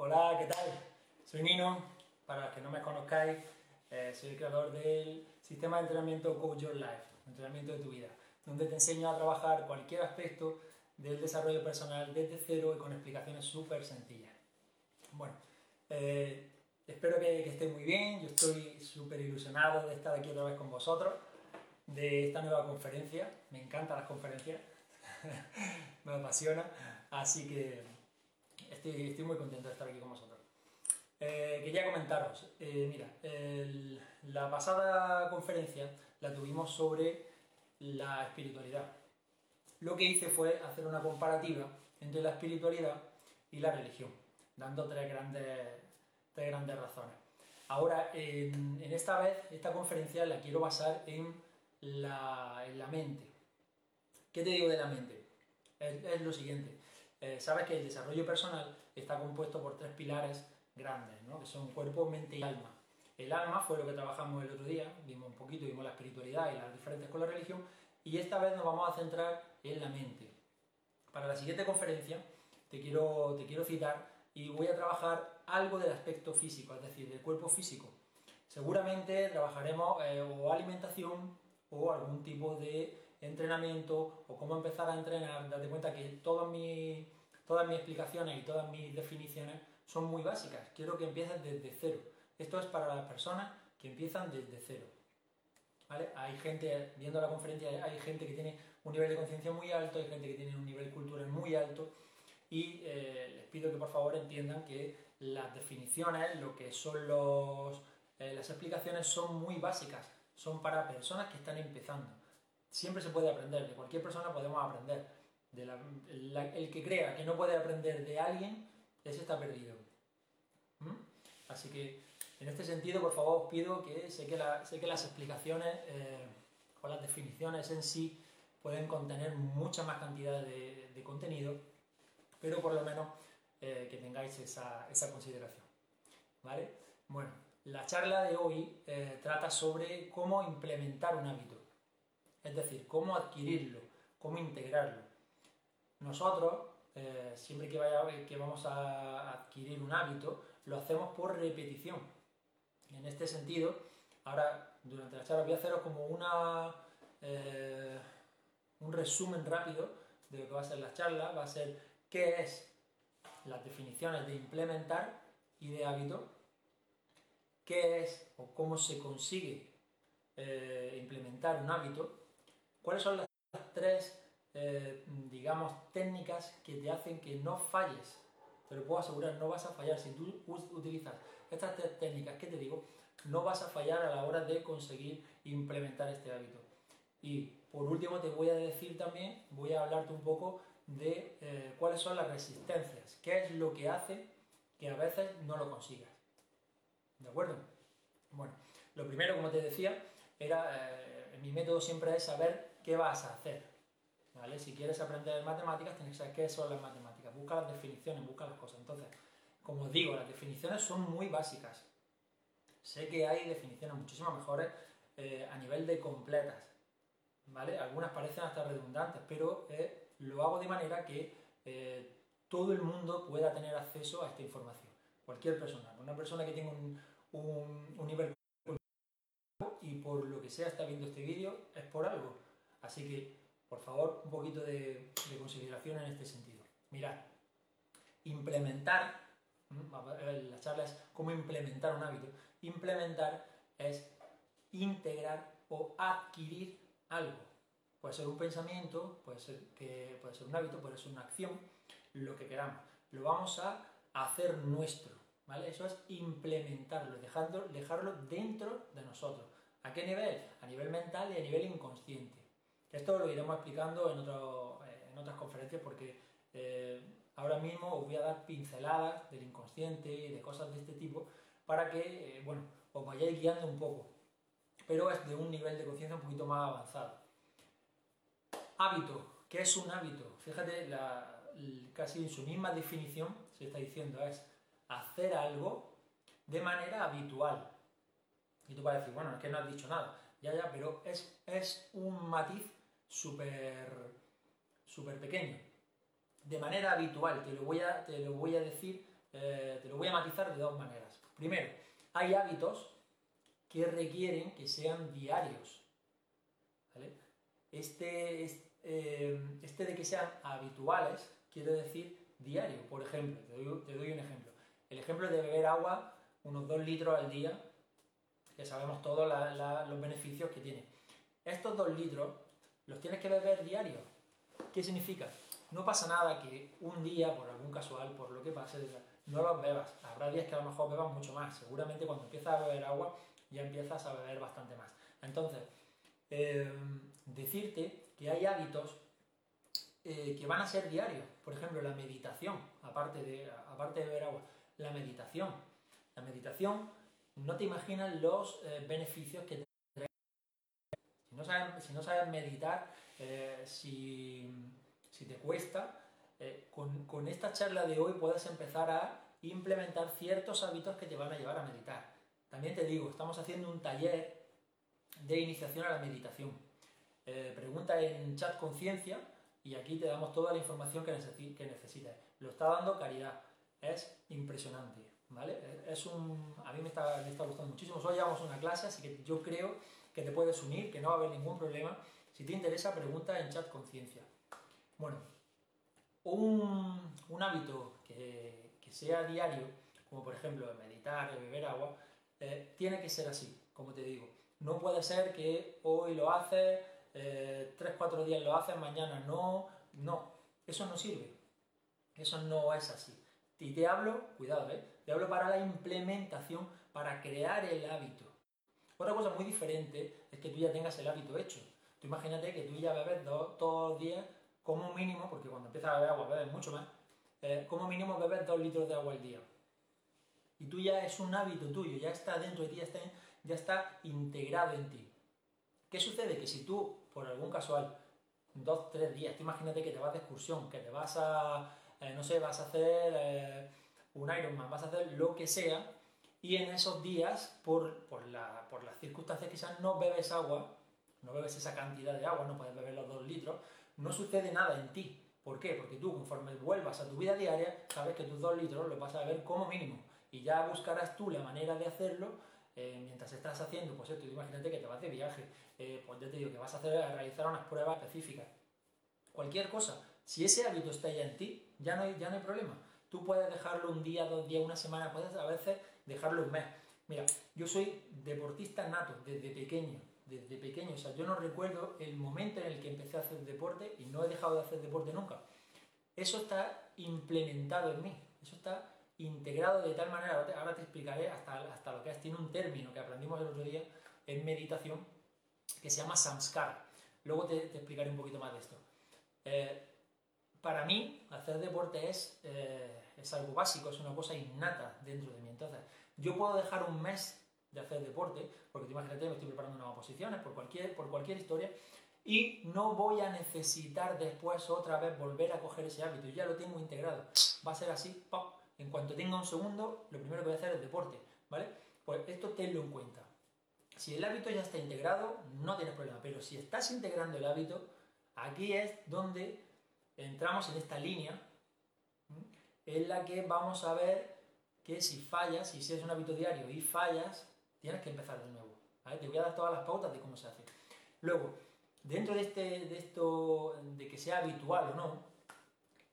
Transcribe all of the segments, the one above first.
Hola, ¿qué tal? Soy Nino, para los que no me conozcáis, eh, soy el creador del sistema de entrenamiento Coach Your Life, entrenamiento de tu vida, donde te enseño a trabajar cualquier aspecto del desarrollo personal desde cero y con explicaciones súper sencillas. Bueno, eh, espero que, que estéis muy bien, yo estoy súper ilusionado de estar aquí otra vez con vosotros, de esta nueva conferencia, me encantan las conferencias, me apasiona, así que estoy, muy contento de estar aquí con vosotros. Eh, quería comentaros, eh, mira, la pasada conferencia la tuvimos sobre la espiritualidad. Lo que hice fue hacer una comparativa entre la espiritualidad y la religión, dando tres grandes, tres grandes razones. Ahora, en, esta vez, esta conferencia la quiero basar en la, en la mente. ¿Qué te digo de la mente? Es lo siguiente. Eh, sabes que el desarrollo personal está compuesto por tres pilares grandes, ¿no? que son cuerpo, mente y alma. El alma fue lo que trabajamos el otro día, vimos un poquito, vimos la espiritualidad y las diferencias con la religión, y esta vez nos vamos a centrar en la mente. Para la siguiente conferencia te quiero, te quiero citar y voy a trabajar algo del aspecto físico, es decir, del cuerpo físico. Seguramente trabajaremos eh, o alimentación o algún tipo de entrenamiento o cómo empezar a entrenar, date cuenta que todas mis, todas mis explicaciones y todas mis definiciones son muy básicas. Quiero que empieces desde cero. Esto es para las personas que empiezan desde cero. Hay gente, viendo la conferencia, hay gente que tiene un nivel de conciencia muy alto, hay gente que tiene un nivel cultural muy alto y eh, les pido que por favor entiendan que las definiciones, lo que son los, eh, las explicaciones son muy básicas, son para personas que están empezando siempre se puede aprender, de cualquier persona podemos aprender. El que crea que no puede aprender de alguien, ese está perdido. ¿Mm? Así que en este sentido, por favor, os pido que sé que, las explicaciones eh, o las definiciones en sí pueden contener mucha más cantidad de, de contenido, pero por lo menos eh, que tengáis esa, esa, consideración. ¿Vale? Bueno, la charla de hoy eh, trata sobre cómo implementar un hábito. Es decir, cómo adquirirlo, cómo integrarlo. Nosotros, eh, siempre que, vaya, que vamos a adquirir un hábito, lo hacemos por repetición. En este sentido, ahora durante la charla voy a haceros como una, eh, un resumen rápido de lo que va a ser la charla. Va a ser qué es las definiciones de implementar y de hábito, qué es o cómo se consigue eh, implementar un hábito, ¿Cuáles son las tres, eh, digamos, técnicas que te hacen que no falles? Te lo puedo asegurar, no vas a fallar. Si tú utilizas estas tres técnicas que te digo, no vas a fallar a la hora de conseguir implementar este hábito. Y por último te voy a decir también, voy a hablarte un poco de eh, cuáles son las resistencias, qué es lo que hace que a veces no lo consigas. ¿De acuerdo? Bueno, lo primero, como te decía, era, eh, mi método siempre es saber qué vas a hacer. ¿vale? Si quieres aprender matemáticas, tienes que saber qué son las matemáticas. Busca las definiciones, busca las cosas. Entonces, como os digo, las definiciones son muy básicas. Sé que hay definiciones muchísimo mejores eh, a nivel de completas. ¿vale? Algunas parecen hasta redundantes, pero eh, lo hago de manera que eh, todo el mundo pueda tener acceso a esta información. Cualquier persona. Una persona que tenga un, un, un y por lo que sea está viendo este vídeo, es por algo. Así que, por favor, un poquito de, de consideración en este sentido. Mirad, implementar, la charla es cómo implementar un hábito. Implementar es integrar o adquirir algo. Puede ser un pensamiento, puede ser, que, puede ser un hábito, puede ser una acción, lo que queramos. Lo vamos a hacer nuestro. ¿vale? Eso es implementarlo, dejarlo dentro de nosotros. ¿A qué nivel? A nivel mental y a nivel inconsciente. Esto lo iremos explicando en, eh, otras conferencias porque eh, ahora mismo os voy a dar pinceladas del inconsciente y de cosas de este tipo para que, eh, bueno, os vayáis guiando un poco. Pero es de un nivel de conciencia un poquito más avanzado. Hábito. ¿Qué es un hábito? Fíjate, casi en su misma definición se está diciendo es hacer algo de manera habitual. Y tú vas a decir, bueno, es que no has dicho nada. Ya, ya, pero es, es un matiz súper pequeño. De manera habitual, te lo, voy a, te lo voy a decir eh, te lo voy a matizar de dos maneras. Primero, hay hábitos que requieren que sean diarios. Este, este, este, de que sean habituales quiere decir diario. Por ejemplo, te doy, un ejemplo. El ejemplo de beber agua unos 2 litros al día, que sabemos todos los beneficios que tiene. Estos 2 litros los tienes que beber diario. ¿Qué significa? No pasa nada que un día, por algún casual, por lo que pase, no los bebas. Habrá días que a lo mejor bebas mucho más. Seguramente cuando empiezas a beber agua ya empiezas a beber bastante más. Entonces, eh, decirte que hay hábitos eh, que van a ser diarios. Por ejemplo, la meditación, aparte de, aparte de beber agua. La meditación. La meditación, no te imaginas los eh, beneficios que no sabes, si no sabes meditar, si, si, te cuesta, con, con esta charla de hoy puedes empezar a implementar ciertos hábitos que te van a llevar a meditar. También te digo, estamos haciendo un taller de iniciación a la meditación. Eh, pregunta en chat conciencia y aquí te damos toda la información que, necesites. Lo está dando Caridad. Es impresionante, ¿vale? Es un, a mí me está, me está gustando muchísimo. Hoy llevamos una clase, así que yo creo que te puedes unir, que no va a haber ningún problema. Si te interesa, pregunta en chat conciencia. Bueno, un, hábito que, sea diario, como por ejemplo meditar, beber agua, eh, tiene que ser así, como te digo. No puede ser que hoy lo haces, eh, tres, cuatro días lo haces, mañana no. No, eso no sirve. Eso no es así. Y te hablo, cuidado, ¿eh? te hablo para la implementación, para crear el hábito. Otra cosa muy diferente es que tú ya tengas el hábito hecho. Tú imagínate que tú ya bebes todos los días, como mínimo, porque cuando empiezas a beber agua bebes mucho más, eh, como mínimo bebes dos litros de agua al día y tú ya es un hábito tuyo, ya está dentro de ti, ya está, ya está integrado en ti. ¿Qué sucede? Que si tú, por algún casual, dos, tres días, tú imagínate que te vas de excursión, que te vas a, eh, no sé, vas a hacer eh, un Ironman, vas a hacer lo que sea, y en esos días, por, por, la, por las circunstancias quizás no bebes agua, no bebes esa cantidad de agua, no puedes beber los dos litros, no sucede nada en ti. ¿Por qué? Porque tú, conforme vuelvas a tu vida diaria, sabes que tus dos litros los vas a beber como mínimo y ya buscarás tú la manera de hacerlo eh, mientras estás haciendo, pues esto, imagínate que te vas de viaje, eh, pues ya te digo que vas a, hacer, a realizar unas pruebas específicas. Cualquier cosa, si ese hábito está ya en ti, ya no hay, ya no hay problema. Tú puedes dejarlo un día, dos días, una semana, puedes a veces dejarlo un mes. Mira, yo soy deportista nato desde pequeño, desde pequeño, o sea, yo no recuerdo el momento en el que empecé a hacer deporte y no he dejado de hacer deporte nunca. Eso está implementado en mí, eso está integrado de tal manera, ahora te explicaré hasta, hasta lo que es, tiene un término que aprendimos el otro día en meditación que se llama samskara. Luego te, explicaré un poquito más de esto. Eh, para mí, hacer deporte es, eh, es algo básico, es una cosa innata dentro de mí. Entonces, yo puedo dejar un mes de hacer deporte, porque te imagínate, me estoy preparando nuevas posiciones por cualquier, por cualquier historia, y no voy a necesitar después otra vez volver a coger ese hábito, ya lo tengo integrado. Va a ser así, ¡pop! En cuanto tenga un segundo, lo primero que voy a hacer es deporte, ¿vale? Pues esto tenlo en cuenta. Si el hábito ya está integrado, no tienes problema, pero si estás integrando el hábito, aquí es donde entramos en esta línea en la que vamos a ver que si fallas, si es un hábito diario y fallas, tienes que empezar de nuevo. Te voy a dar todas las pautas de cómo se hace. Luego, dentro de, este, de esto, de que sea habitual o no,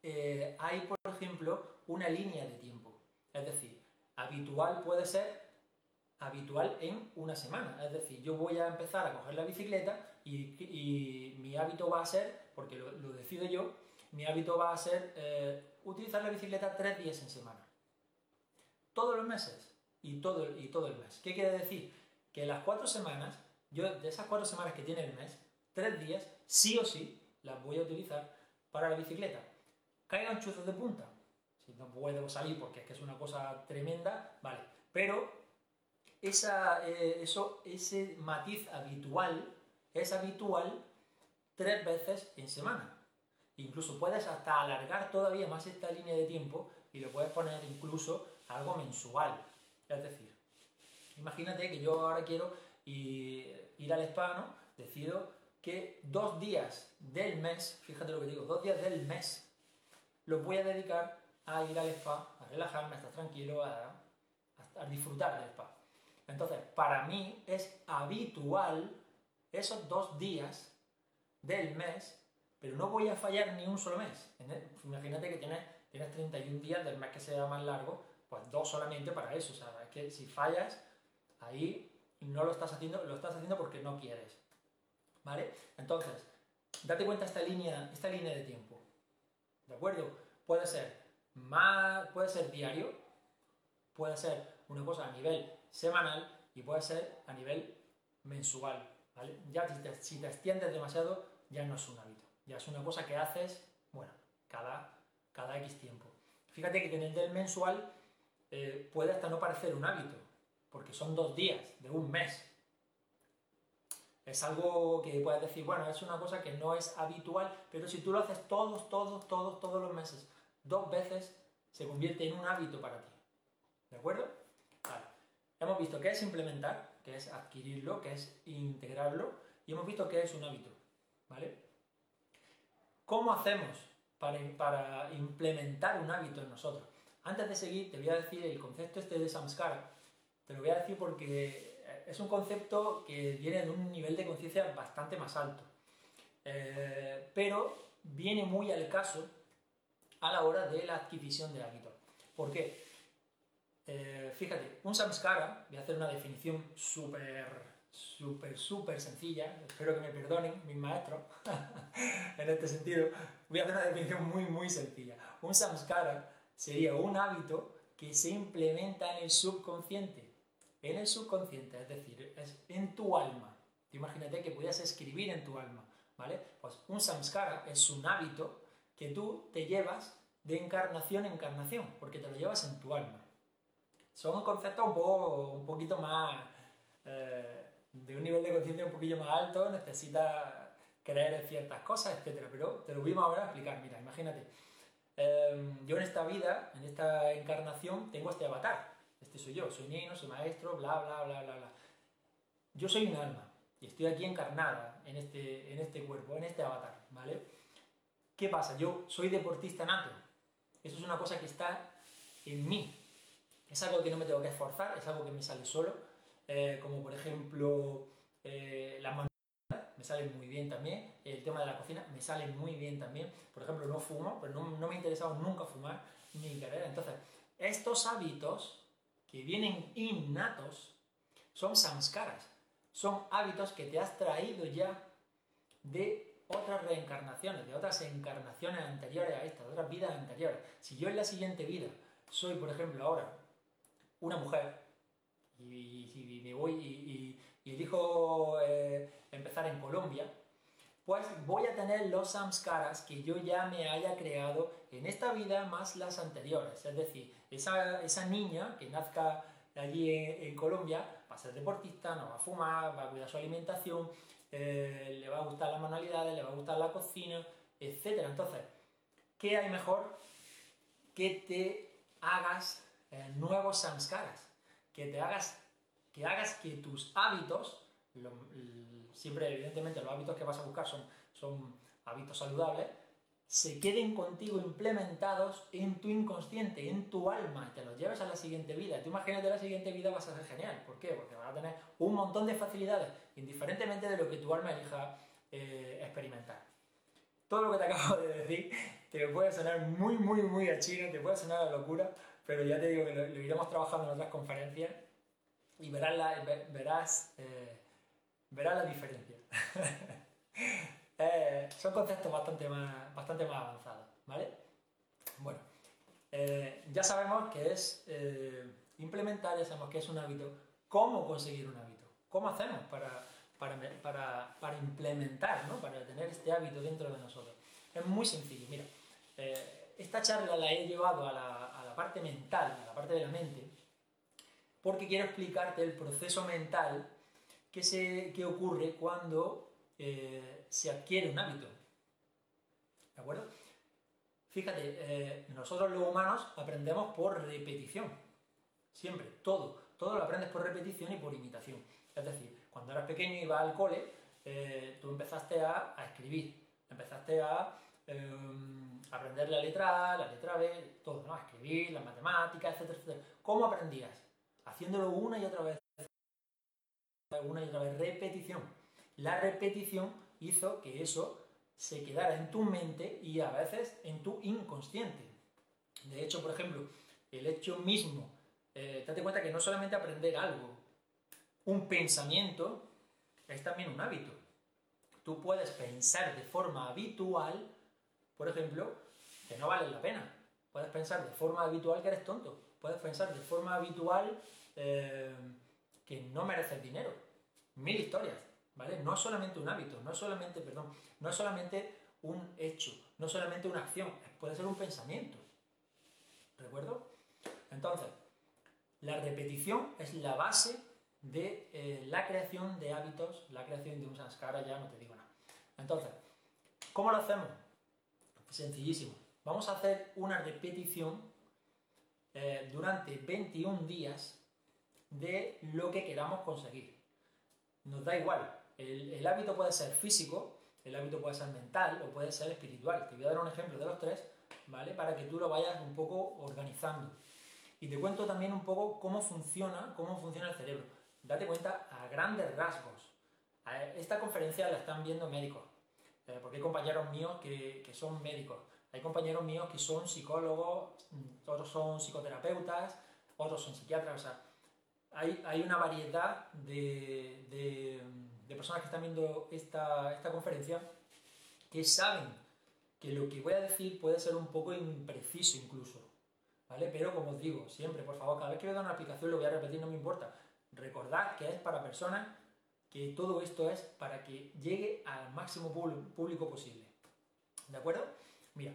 eh, hay, por ejemplo, una línea de tiempo. Es decir, habitual puede ser habitual en una semana. Es decir, yo voy a empezar a coger la bicicleta y, mi hábito va a ser, porque lo, decido yo, mi hábito va a ser eh, utilizar la bicicleta tres días en semana. Todos los meses y todo, y todo el mes. ¿Qué quiere decir? Que las cuatro semanas, yo de esas cuatro semanas que tiene el mes, tres días, sí o sí, las voy a utilizar para la bicicleta. Caigan chuzos de punta, si no puedo salir porque es que es una cosa tremenda, vale. Pero esa, eh, eso, ese matiz habitual es habitual tres veces en semana. Incluso puedes hasta alargar todavía más esta línea de tiempo y lo puedes poner incluso algo mensual. Es decir, imagínate que yo ahora quiero ir al spa, ¿no? Decido que dos días del mes, fíjate lo que digo, dos días del mes los voy a dedicar a ir al spa, a relajarme, a estar tranquilo, a, a disfrutar del spa. Entonces, para mí es habitual esos dos días del mes, pero no voy a fallar ni un solo mes. Imagínate que tienes, tienes 31 días del mes que sea más largo, pues dos solamente para eso. O sea, es que si fallas, ahí no lo estás haciendo, lo estás haciendo porque no quieres. ¿Vale? Entonces, date cuenta esta línea, esta línea de tiempo. ¿De acuerdo? Puede ser más, puede ser diario, puede ser una cosa a nivel semanal y puede ser a nivel mensual. Ya si te, extiendes demasiado, ya no es un hábito. Ya es una cosa que haces, bueno, cada, cada X tiempo. Fíjate que en el del mensual eh, puede hasta no parecer un hábito, porque son dos días de un mes. Es algo que puedes decir, bueno, es una cosa que no es habitual, pero si tú lo haces todos, todos, todos, todos los meses, dos veces, se convierte en un hábito para ti. ¿De acuerdo? Hemos visto qué es implementar, qué es adquirirlo, qué es integrarlo, y hemos visto qué es un hábito. ¿Vale? ¿Cómo hacemos para, para implementar un hábito en nosotros? Antes de seguir, te voy a decir el concepto este de samskara. Te lo voy a decir porque es un concepto que viene de un nivel de conciencia bastante más alto. Eh, pero viene muy al caso a la hora de la adquisición de hábitos. ¿Por qué? Eh, fíjate, un samskara, voy a hacer una definición súper, súper, súper sencilla, espero que me perdonen mis maestros en este sentido, voy a hacer una definición muy, muy sencilla. Un samskara sería un hábito que se implementa en el subconsciente, en el subconsciente, es decir, es en tu alma. imagínate que pudieras escribir en tu alma, ¿vale? Pues un samskara es un hábito que tú te llevas de encarnación en encarnación, porque te lo llevas en tu alma son conceptos un, poco, un poquito más, eh, de un nivel de conciencia un poquillo más alto, necesitas creer en ciertas cosas, etc. Pero te lo vimos ahora a explicar. Mira, imagínate, em, yo en esta vida, en esta encarnación, tengo este avatar. Este soy yo, soy niño, soy maestro, bla, bla, bla, bla, bla. Yo soy un alma y estoy aquí encarnada en este, en este cuerpo, en este avatar, ¿vale? ¿Qué pasa? Yo soy deportista nato. Eso es una cosa que está en mí, es algo que no me tengo que esforzar, es algo que me sale solo, eh, como por ejemplo eh, las me salen muy bien también, el tema de la cocina me sale muy bien también, por ejemplo no fumo, pero no, me ha interesado nunca fumar ni querer, entonces estos hábitos que vienen innatos son samskaras, son hábitos que te has traído ya de otras reencarnaciones, de otras encarnaciones anteriores a esta, de otras vidas anteriores. Si yo en la siguiente vida soy, por ejemplo, ahora una mujer y, si me voy y, elijo eh, empezar en Colombia, pues voy a tener los samskaras que yo ya me haya creado en esta vida más las anteriores. Es decir, esa, esa niña que nazca allí en, Colombia va a ser deportista, no va a fumar, va a cuidar su alimentación, eh, le va a gustar las manualidades, le va a gustar la cocina, etc. Entonces, ¿qué hay mejor que te hagas eh, nuevos samskaras, que te hagas que, hagas que tus hábitos, siempre evidentemente los hábitos que vas a buscar son, son hábitos saludables, se queden contigo implementados en tu inconsciente, en tu alma, y te los lleves a la siguiente vida. Tú imagínate la siguiente vida vas a ser genial. ¿Por qué? Porque vas a tener un montón de facilidades, indiferentemente de lo que tu alma elija eh, experimentar. Todo lo que te acabo de decir te puede sonar muy, muy, muy a chino, te puede sonar a locura, pero ya te digo que lo, iremos trabajando en otras conferencias y verás la, verás, eh, verás la diferencia. Eh, son conceptos bastante más, bastante más avanzados, ¿vale? Bueno, eh, ya sabemos que es implementar, ya sabemos que es un hábito. ¿Cómo conseguir un hábito? ¿Cómo hacemos para, para, para, para implementar, ¿no? para tener este hábito dentro de nosotros? Es muy sencillo, mira. esta charla la he llevado a la, parte mental, a la parte de la mente, porque quiero explicarte el proceso mental que, se, que ocurre cuando eh, se adquiere un hábito. ¿De acuerdo? Fíjate, eh, nosotros los humanos aprendemos por repetición. Siempre, todo. Todo lo aprendes por repetición y por imitación. Es decir, cuando eras pequeño y ibas al cole, eh, tú empezaste a, a, escribir, empezaste a em, aprender la letra A, la letra B, todo, ¿no? Escribir, las matemáticas, etcétera, etcétera. ¿Cómo aprendías? Haciéndolo una y otra vez. Una y otra vez. Repetición. La repetición hizo que eso se quedara en tu mente y a veces en tu inconsciente. De hecho, por ejemplo, el hecho mismo, eh, date cuenta que no solamente aprender algo, un pensamiento es también un hábito. Tú puedes pensar de forma habitual, por ejemplo, que no vale la pena. Puedes pensar de forma habitual que eres tonto. Puedes pensar de forma habitual eh, que no mereces dinero. Mil historias, ¿vale? No es solamente un hábito, no es solamente, perdón, no es solamente un hecho, no es solamente una acción, puede ser un pensamiento. ¿Recuerdo? Entonces, la repetición es la base de eh, la creación de hábitos, la creación de un sanskara, ya no te digo nada. Entonces, ¿cómo lo hacemos? Sencillísimo. Vamos a hacer una repetición eh, durante 21 días de lo que queramos conseguir. Nos da igual. El, hábito puede ser físico, el hábito puede ser mental o puede ser espiritual. Te voy a dar un ejemplo de los tres, ¿vale? Para que tú lo vayas un poco organizando. Y te cuento también un poco cómo funciona, cómo funciona el cerebro date cuenta a grandes rasgos. Esta conferencia la están viendo médicos, eh, porque hay compañeros míos que, son médicos, hay compañeros míos que son psicólogos, otros son psicoterapeutas, otros son psiquiatras, o sea, hay, una variedad de, personas que están viendo esta, esta conferencia que saben que lo que voy a decir puede ser un poco impreciso incluso, ¿vale? Pero como os digo, siempre, por favor, cada vez que veo una aplicación lo voy a repetir, no me importa Recordad que es para personas que todo esto es para que llegue al máximo público posible. ¿De acuerdo? Mira,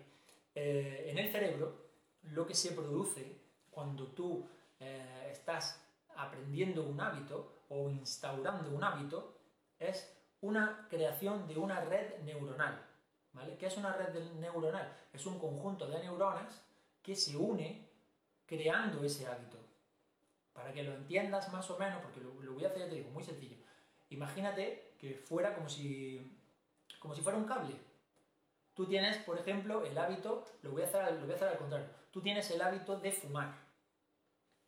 eh, en el cerebro lo que se produce cuando tú eh, estás aprendiendo un hábito o instaurando un hábito es una creación de una red neuronal. ¿Vale? ¿Qué es una red neuronal? Es un conjunto de neuronas que se une creando ese hábito. Para que lo entiendas más o menos, porque lo, voy a hacer, ya te digo, muy sencillo. Imagínate que fuera como si, como si fuera un cable. Tú tienes, por ejemplo, el hábito, lo voy, a hacer, lo voy a hacer al contrario, tú tienes el hábito de fumar.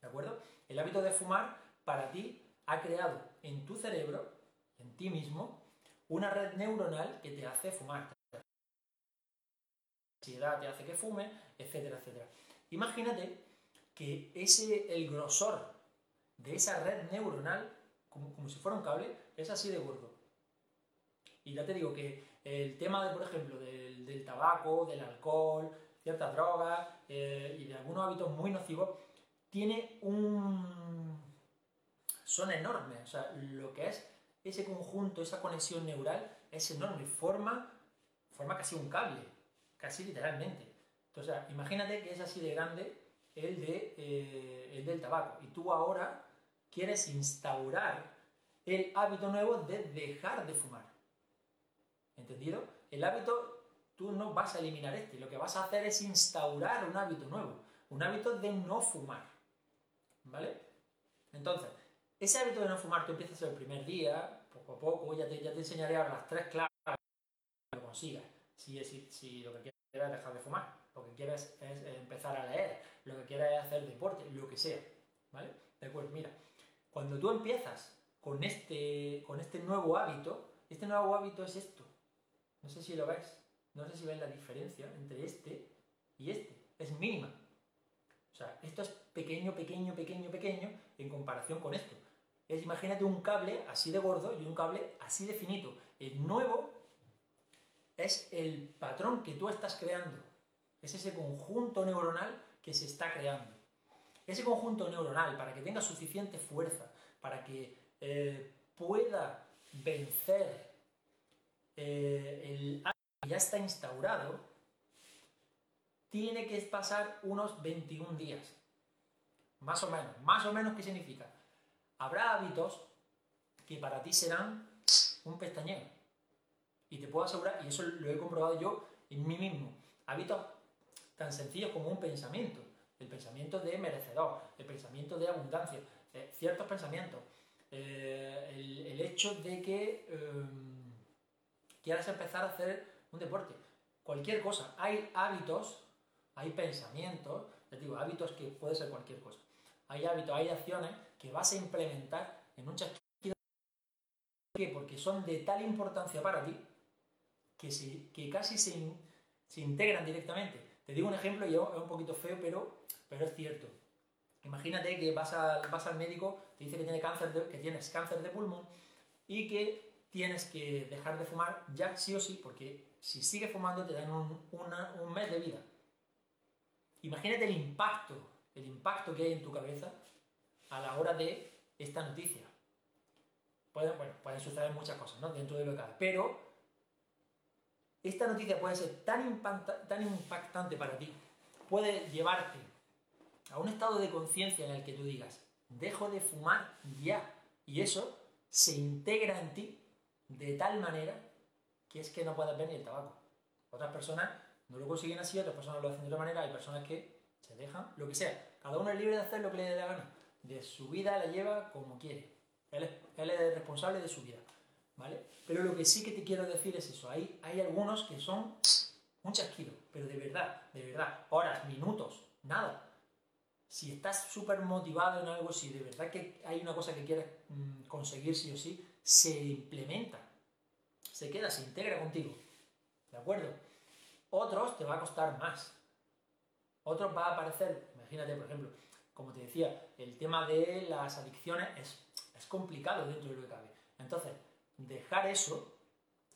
¿De acuerdo? El hábito de fumar para ti ha creado en tu cerebro, en ti mismo, una red neuronal que te hace fumar. La ansiedad te hace que fume, etcétera, etcétera. Imagínate que ese, el grosor de esa red neuronal, como, como si fuera un cable, es así de gordo. Y ya te digo que el tema, de, por ejemplo, del, tabaco, del alcohol, ciertas drogas eh, y de algunos hábitos muy nocivos, tiene un... son enormes. O sea, lo que es ese conjunto, esa conexión neural, es enorme. Forma, forma casi un cable, casi literalmente. Entonces, imagínate que es así de grande el, de, eh, el del tabaco. Y tú ahora quieres instaurar el hábito nuevo de dejar de fumar. ¿Entendido? El hábito, tú no vas a eliminar este, lo que vas a hacer es instaurar un hábito nuevo, un hábito de no fumar. ¿Vale? Entonces, ese hábito de no fumar tú empiezas el primer día, poco a poco, ya te, ya te enseñaré ahora las tres claves para que lo consigas. Si, si, si lo que quieres es dejar de fumar, lo que quieres es empezar a leer, lo que quieres es hacer deporte, lo que sea. ¿Vale? De acuerdo, mira, cuando tú empiezas con este, con este nuevo hábito, este nuevo hábito es esto. No sé si lo ves, no sé si ves la diferencia entre este y este. Es mínima. O sea, esto es pequeño, pequeño, pequeño, pequeño en comparación con esto. Es, imagínate un cable así de gordo y un cable así de finito. El nuevo es el patrón que tú estás creando. Es ese conjunto neuronal que se está creando. Ese conjunto neuronal, para que tenga suficiente fuerza, para que eh, pueda vencer eh, el que ya está instaurado, tiene que pasar unos 21 días. Más o menos. Más o menos, ¿qué significa? Habrá hábitos que para ti serán un pestañeo. Y te puedo asegurar, y eso lo he comprobado yo en mí mismo, hábitos tan sencillos como un pensamiento el pensamiento de merecedor, el pensamiento de abundancia, eh, ciertos pensamientos, eh, el, hecho de que quieras empezar a hacer un deporte. cualquier cosa. Hay hábitos, hay pensamientos, les digo, hábitos que puede ser cualquier cosa. Hay hábitos, hay acciones que vas a implementar en un chasquido. ¿Por qué? Porque son de tal importancia para ti que, casi se, se, integran directamente. Te digo un ejemplo y es un poquito feo, pero, pero es cierto. Imagínate que vas, vas al médico, te dice que, tiene cáncer que tienes cáncer de pulmón y que tienes que dejar de fumar ya sí o sí, porque si sigues fumando te dan un, mes de vida. Imagínate el impacto, el impacto que hay en tu cabeza a la hora de esta noticia. Pueden, suceder muchas cosas ¿no? dentro de lo que cabe, pero esta noticia puede ser tan impactante para ti, puede llevarte a un estado de conciencia en el que tú digas, dejo de fumar ya, y eso se integra en ti de tal manera que es que no puedes ver ni el tabaco. Otras personas no lo consiguen así, otras personas lo hacen de otra manera, hay personas que se dejan, lo que sea. Cada uno es libre de hacer lo que le dé la gana. De su vida la lleva como quiere. Él es, él es responsable de su vida. ¿Vale? Pero lo que sí que te quiero decir es eso. Hay, hay algunos que son un chasquido, pero de verdad, de verdad. Horas, minutos, nada. Si estás súper motivado en algo, si de verdad que hay una cosa que quieres mm, conseguir sí o sí, se implementa, se queda, se integra contigo. ¿De acuerdo? Otros te va a costar más. Otros va a aparecer, imagínate, por ejemplo, como te decía, el tema de las adicciones es, es complicado dentro de lo que cabe. Entonces, dejar eso,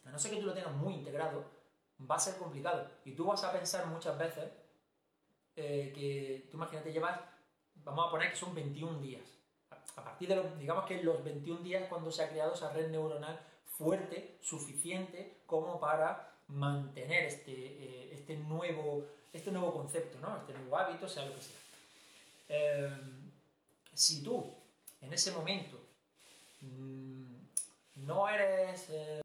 a no ser que tú lo tengas muy integrado, va a ser complicado. Y tú vas a pensar muchas veces eh, que, tú imagínate, llevas, vamos a poner que son 21 días a partir de los, digamos que los 21 días cuando se ha creado esa red neuronal fuerte, suficiente como para mantener este, eh, este, nuevo, este nuevo concepto, ¿no? este nuevo hábito, sea lo que sea. Eh, si tú en ese momento mm, no eres eh,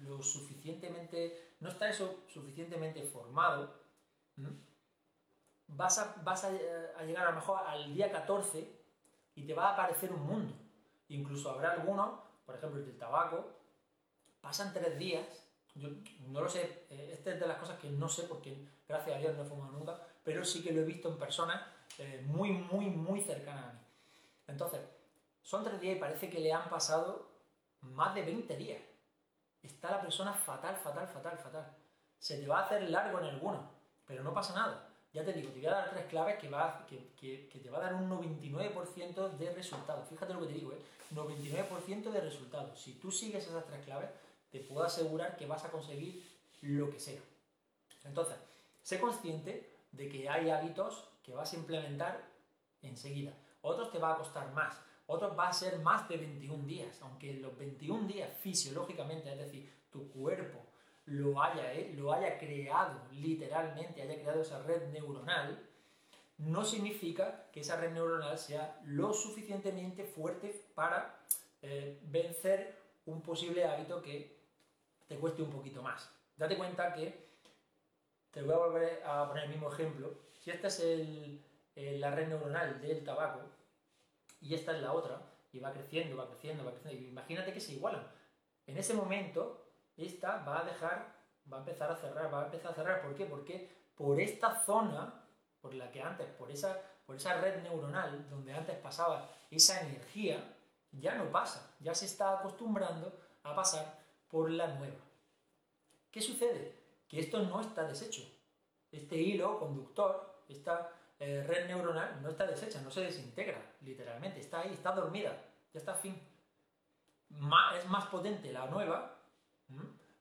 lo suficientemente, no estás suficientemente formado, vas, a, vas a, a, llegar a lo mejor al día 14 y te va a aparecer un mundo. Incluso habrá algunos, por ejemplo el del tabaco, pasan tres días, yo no lo sé, eh, esta es de las cosas que no sé porque gracias a Dios no he fumado nunca, pero sí que lo he visto en personas eh, muy, muy, muy cercanas a mí. Entonces, son tres días y parece que le han pasado más de 20 días. Está la persona fatal, fatal, fatal, fatal. Se te va a hacer largo en alguno, pero no pasa nada ya te digo, te voy a dar tres claves que, va, que, te va a dar un 99% de resultados. Fíjate lo que te digo, ¿eh? 99% de resultados. Si tú sigues esas tres claves, te puedo asegurar que vas a conseguir lo que sea. Entonces, sé consciente de que hay hábitos que vas a implementar enseguida. Otros te va a costar más. Otros va a ser más de 21 días. Aunque los 21 días fisiológicamente, es decir, tu cuerpo lo haya, eh, lo haya creado literalmente, haya creado esa red neuronal, no significa que esa red neuronal sea lo suficientemente fuerte para eh, vencer un posible hábito que te cueste un poquito más. Date cuenta que, te voy a volver a poner el mismo ejemplo, si esta es la red neuronal del tabaco y esta es la otra, y va creciendo, va creciendo, va creciendo, imagínate que se igualan. En ese momento, esta va a dejar, va a empezar a cerrar, va a empezar a cerrar. ¿Por qué? Porque por esta zona, por la que antes, por esa, por esa red neuronal donde antes pasaba esa energía, ya no pasa, ya se está acostumbrando a pasar por la nueva. ¿Qué sucede? Que esto no está deshecho. Este hilo conductor, esta eh, red neuronal no está deshecha, no se desintegra, literalmente, está ahí, está dormida, ya está fin. es más potente la nueva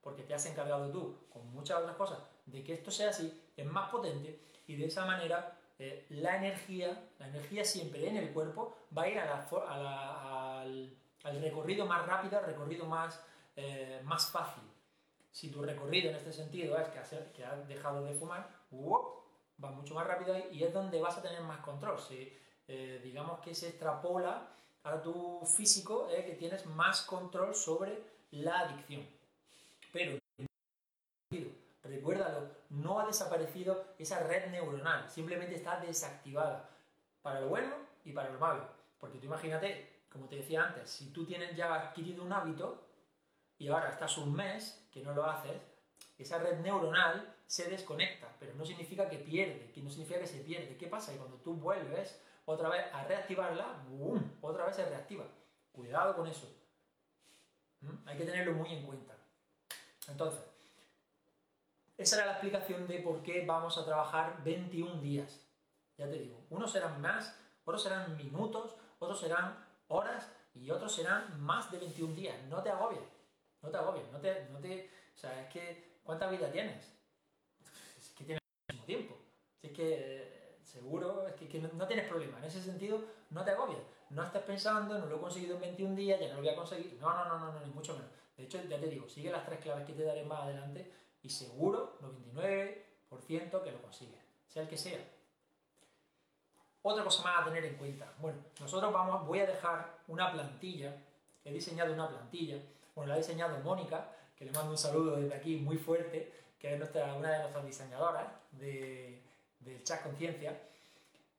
porque te has encargado tú, con muchas otras cosas, de que esto sea así, es más potente y de esa manera eh, la energía, la energía siempre en el cuerpo va a ir al, recorrido más rápido, al recorrido más, eh, más fácil. Si tu recorrido en este sentido es que has, dejado de fumar, va mucho más rápido y es donde vas a tener más control. Si, eh, digamos que se extrapola a tu físico, que tienes más control sobre la adicción. Pero, recuérdalo, no ha desaparecido esa red neuronal, simplemente está desactivada. Para lo bueno y para lo malo. Porque tú imagínate, como te decía antes, si tú tienes ya adquirido un hábito y ahora estás un mes que no lo haces, esa red neuronal se desconecta, pero no significa que pierde, que no significa que se pierde. ¿Qué pasa? Que cuando tú vuelves otra vez a reactivarla, ¡boom! otra vez se reactiva. Cuidado con eso. ¿Mm? Hay que tenerlo muy en cuenta. Entonces, esa era la explicación de por qué vamos a trabajar 21 días. Ya te digo, unos serán más, otros serán minutos, otros serán horas y otros serán más de 21 días. No te agobies, no te agobies, no te, no te, o que, ¿cuánta vida tienes? Es que tienes muchísimo tiempo. es que, eh, seguro, es que, no, tienes problema. En ese sentido, no te agobies. No estés pensando, no lo he conseguido en 21 días, ya no lo voy a conseguir. No, no, no, no, ni mucho menos. De hecho, ya te digo, sigue las tres claves que te daré más adelante y seguro, 99% que lo consigues, sea el que sea. Otra cosa más a tener en cuenta. Bueno, nosotros vamos, voy a dejar una plantilla, he diseñado una plantilla, bueno, la ha diseñado Mónica, que le mando un saludo desde aquí muy fuerte, que es nuestra, una de nuestras diseñadoras de, del chat conciencia.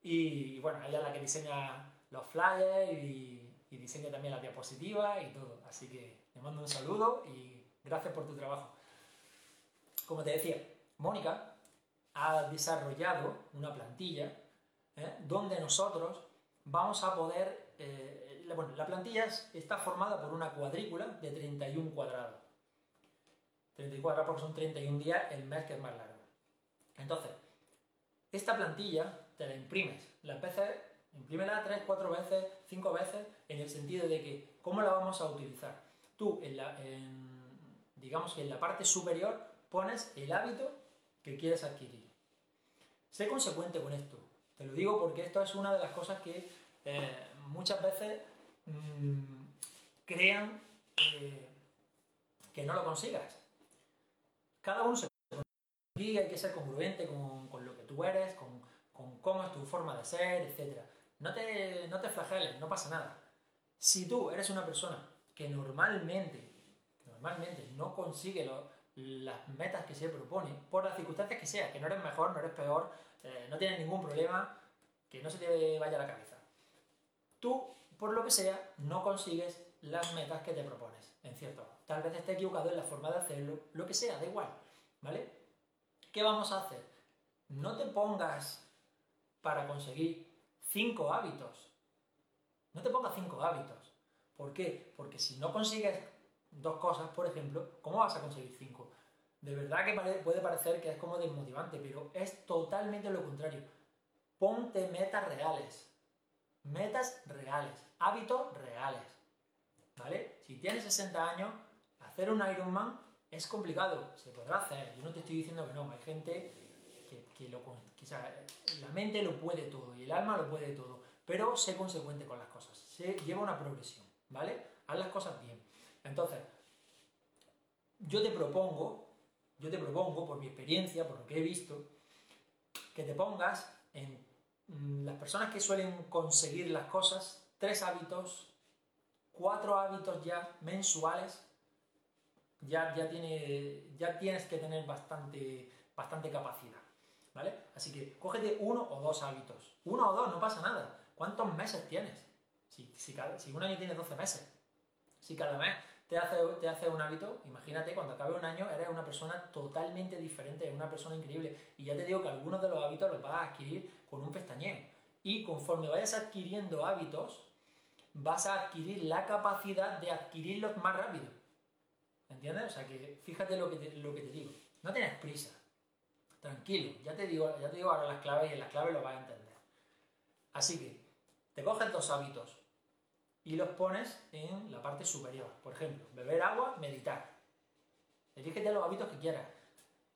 Y, bueno, ella es la que diseña los flyers y, y diseña también las diapositivas y todo. Así que mando un saludo y gracias por tu trabajo. Como te decía, Mónica ha desarrollado una plantilla ¿eh? donde nosotros vamos a poder... Eh, bueno, la plantilla está formada por una cuadrícula de 31 cuadrados. 31 cuadrados porque son 31 días el mes que es más largo. Entonces, esta plantilla te la imprimes las veces, imprímela 3, 4 veces, 5 veces, en el sentido de que, ¿cómo la vamos a utilizar? Tú, digamos que en la parte superior, pones el hábito que quieres adquirir. Sé consecuente con esto. Te lo digo porque esto es una de las cosas que eh, muchas veces mm, crean eh, que no lo consigas. Cada uno se aquí hay que ser congruente con, lo que tú eres, con, cómo es tu forma de ser, etc. No te, no te flageles, no pasa nada. Si tú eres una persona que normalmente, normalmente no consigue las metas que se propone, por las circunstancias que sea, que no eres mejor, no eres peor, eh, no tienes ningún problema, que no se te vaya la cabeza. Tú, por lo que sea, no consigues las metas que te propones, en cierto Tal vez esté equivocado en la forma de hacerlo, lo que sea, da igual, ¿vale? ¿Qué vamos a hacer? No te pongas para conseguir cinco hábitos. No te pongas cinco hábitos. ¿Por qué? Porque si no consigues dos cosas, por ejemplo, ¿cómo vas a conseguir cinco? De verdad que puede parecer que es como desmotivante, pero es totalmente lo contrario. Ponte metas reales. Metas reales. Hábitos reales. ¿Vale? Si tienes 60 años, hacer un Ironman es complicado. Se podrá hacer. Yo no te estoy diciendo que no. Hay gente que, lo, la mente lo puede todo y el alma lo puede todo. Pero sé consecuente con las cosas. Se lleva una progresión. ¿Vale? Haz las cosas bien. Entonces, yo te propongo yo te propongo, por mi experiencia, por lo que he visto, que te pongas en mm, las personas que suelen conseguir las cosas, tres hábitos, cuatro hábitos ya mensuales, ya, ya, tiene, ya tienes que tener bastante, bastante capacidad. ¿Vale? Así que cógete uno o dos hábitos. Uno o dos, no pasa nada. ¿Cuántos meses tienes? Si, si, un año tiene 12 meses. Si cada mes te hace, te hace un hábito, imagínate, cuando acabe un año eres una persona totalmente diferente, una persona increíble. Y ya te digo que algunos de los hábitos los vas a adquirir con un pestañeo. Y conforme vayas adquiriendo hábitos, vas a adquirir la capacidad de adquirirlos más rápido. ¿Entiendes? O sea que fíjate lo que te, lo que te digo. No tienes prisa. Tranquilo. Ya te digo, ya te digo ahora las claves y en las claves lo vas a entender. Así que te coges dos hábitos y los pones en la parte superior. Por ejemplo, beber agua, meditar. Elígete los hábitos que quieras.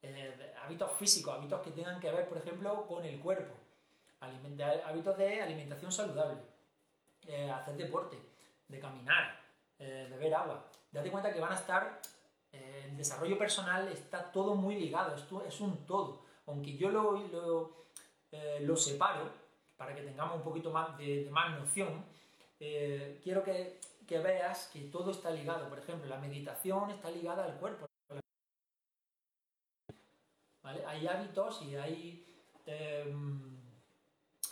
Eh, hábitos físicos, hábitos que tengan que ver, por ejemplo, con el cuerpo. hábitos de alimentación saludable. Eh, hacer deporte, de caminar, eh, beber agua. Date cuenta que van a estar, el desarrollo personal está todo muy ligado, esto es un todo. Aunque yo lo, lo, lo separo, para que tengamos un poquito más de más noción, eh, quiero que, veas que todo está ligado. Por ejemplo, la meditación está ligada al cuerpo. Hay hábitos y hay em,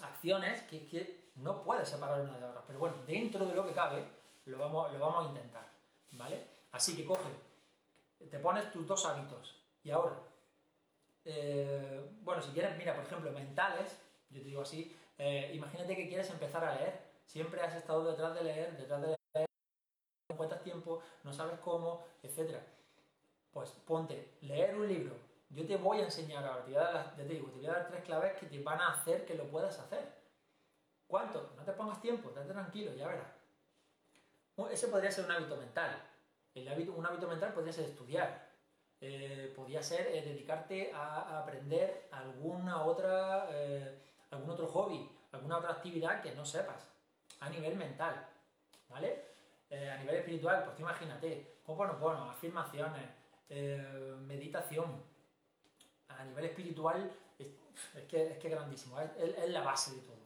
acciones que, no puedes separar una de otra. Pero bueno, dentro de lo que cabe, lo vamos, lo vamos a intentar. ¿Vale? Así que coge, te pones tus dos hábitos Y ahora, eh, bueno, si quieres, mira, por ejemplo, mentales, yo te digo así, eh, imagínate que quieres empezar a leer, siempre has estado detrás de leer, detrás de leer, no encuentras tiempo, no sabes cómo, etc. Pues ponte, leer un libro, yo te voy a enseñar ahora, te voy a dar, te digo, te voy a dar tres claves que te van a hacer que lo puedas hacer. ¿Cuánto? No te pongas tiempo, estate tranquilo, ya verás. Ese podría ser un hábito mental. Un hábito mental podría ser estudiar. Eh, podría ser eh, dedicarte a, aprender alguna otra, eh, algún otro hobby, alguna otra actividad que no sepas a nivel mental. ¿Vale? a nivel espiritual, pues imagínate, bueno, afirmaciones, meditación, a nivel espiritual es, que, es que grandísimo, es, la base de todo.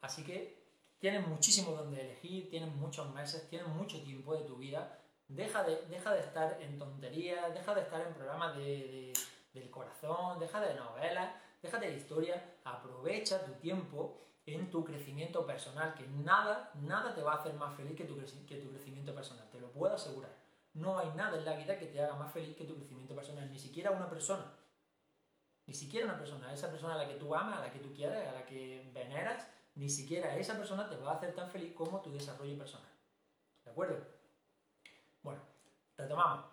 Así que tienes muchísimo donde elegir, tienes muchos meses, tienes mucho tiempo de tu vida. Deja de, deja de estar en tonterías, deja de estar en programas de, del corazón, deja de novelas, deja de historia, aprovecha tu tiempo en tu crecimiento personal, que nada, nada te va a hacer más feliz que tu, que tu crecimiento personal, te lo puedo asegurar. No hay nada en la vida que te haga más feliz que tu crecimiento personal, ni siquiera una persona. Ni siquiera una persona, esa persona a la que tú amas, a la que tú quieres, a la que veneras, ni siquiera esa persona te va a hacer tan feliz como tu desarrollo personal. ¿De acuerdo? Bueno, retomamos.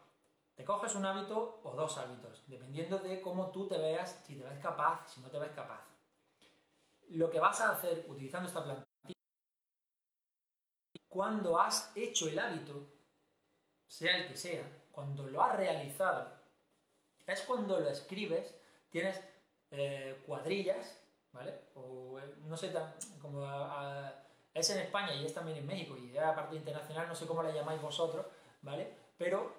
Te coges un hábito o dos hábitos, dependiendo de cómo tú te veas, si te ves capaz, si no te ves capaz. Lo que vas a hacer utilizando esta plantilla, cuando has hecho el hábito, sea el que sea, cuando lo has realizado, es cuando lo escribes tienes eh, cuadrillas, ¿vale? O eh, no sé, como es en España y es también en México y a parte internacional, no sé cómo la llamáis vosotros, ¿vale? Pero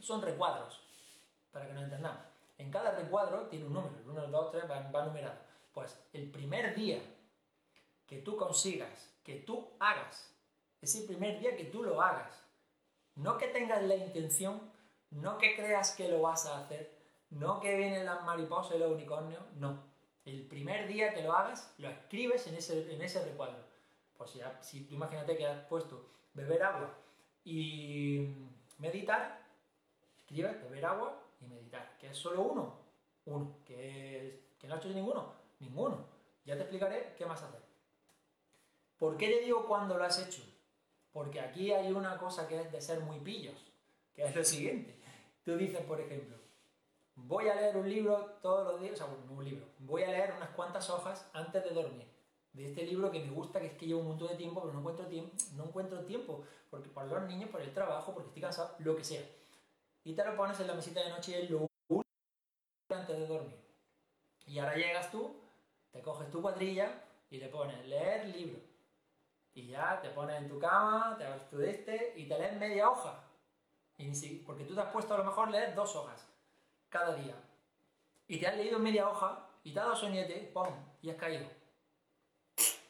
son recuadros, para que nos entendamos. En cada recuadro tiene un número, el 1, el 2, 3, va, va numerado. Pues el primer día que tú consigas, que tú hagas, es el primer día que tú lo hagas. No que tengas la intención, no que creas que lo vas a hacer, no que vienen las mariposas y los unicornios, no. El primer día que lo hagas, lo escribes en ese, en ese recuadro. Pues ya, si tú imagínate que has puesto beber agua y meditar, escribes beber agua y meditar. ¿Que es solo uno? Uno. ¿Que, que no has hecho ninguno? Ninguno. Ya te explicaré qué más hacer. ¿Por qué te digo cuándo lo has hecho? Porque aquí hay una cosa que es de ser muy pillos, que es lo siguiente. Tú dices, por ejemplo, voy a leer un libro todos los días, o sea, un libro, voy a leer unas cuantas hojas antes de dormir. De este libro que me gusta, que es que llevo un montón de tiempo, pero no encuentro tiempo, no encuentro tiempo, porque por los niños, por el trabajo, porque estoy cansado, lo que sea. Y te lo pones en la mesita de noche y es lo antes de dormir. Y ahora llegas tú, te coges tu cuadrilla y le pones leer libro. Y ya te pones en tu cama, te vas tu este y te lees media hoja. Y porque tú te has puesto a lo mejor leer dos hojas cada día y te has leído media hoja y te ha dado soñete, ¡pum! y has caído.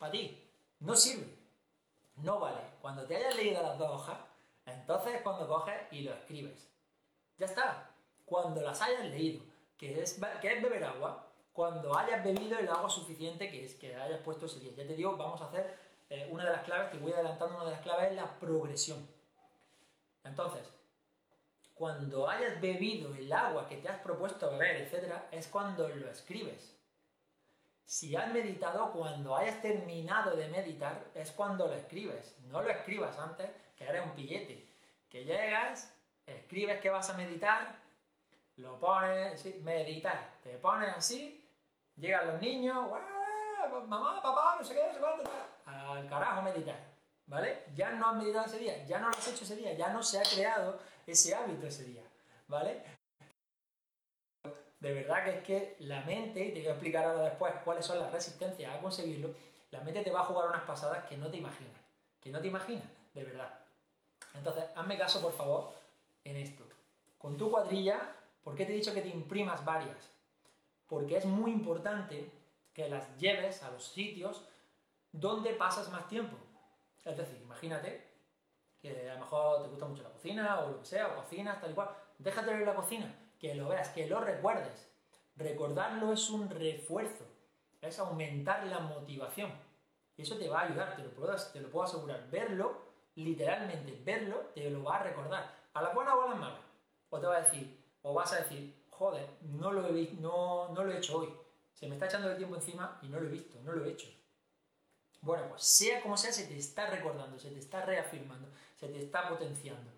Para ti, no sirve, no vale. Cuando te hayas leído las dos hojas, entonces es cuando coges y lo escribes. Ya está. Cuando las hayas leído, que es, que es beber agua, cuando hayas bebido el agua suficiente que es que hayas puesto ese día. Ya te digo, vamos a hacer eh, una de las claves, que voy adelantando, una de las claves es la progresión. Entonces, cuando hayas bebido el agua que te has propuesto beber, etc., es cuando lo escribes. Si has meditado, cuando hayas terminado de meditar, es cuando lo escribes. No lo escribas antes, que eres un pillete. Que llegas, escribes que vas a meditar, lo pones, meditar. Te pones así, llegan los niños, mamá, papá, no sé qué, no al carajo meditar. ¿vale? Ya no has meditado ese día, ya no lo has hecho ese día, ya no se ha creado ese hábito ese día, ¿vale? De verdad que es que la mente, y te voy a explicar ahora después cuáles son las resistencias a conseguirlo, la mente te va a jugar unas pasadas que no te imaginas, que no te imaginas, de verdad. Entonces, hazme caso, por favor, en esto. Con tu cuadrilla, ¿por qué te he dicho que te imprimas varias? Porque es muy importante que las lleves a los sitios donde pasas más tiempo. Es decir, imagínate que a lo mejor te gusta mucho la cocina o lo que sea, o cocinas, tal y cual. Déjate ver la cocina, que lo veas, que lo recuerdes. Recordarlo es un refuerzo, es aumentar la motivación. Y eso te va a ayudar, te lo puedo, te lo puedo asegurar. Verlo, literalmente, verlo, te lo va a recordar. A la buena o a la mala. O te va a decir, o vas a decir, joder, no lo he, no, no lo he hecho hoy. Se me está echando el tiempo encima y no lo he visto, no lo he hecho. Bueno, pues sea como sea, se te está recordando, se te está reafirmando, se te está potenciando.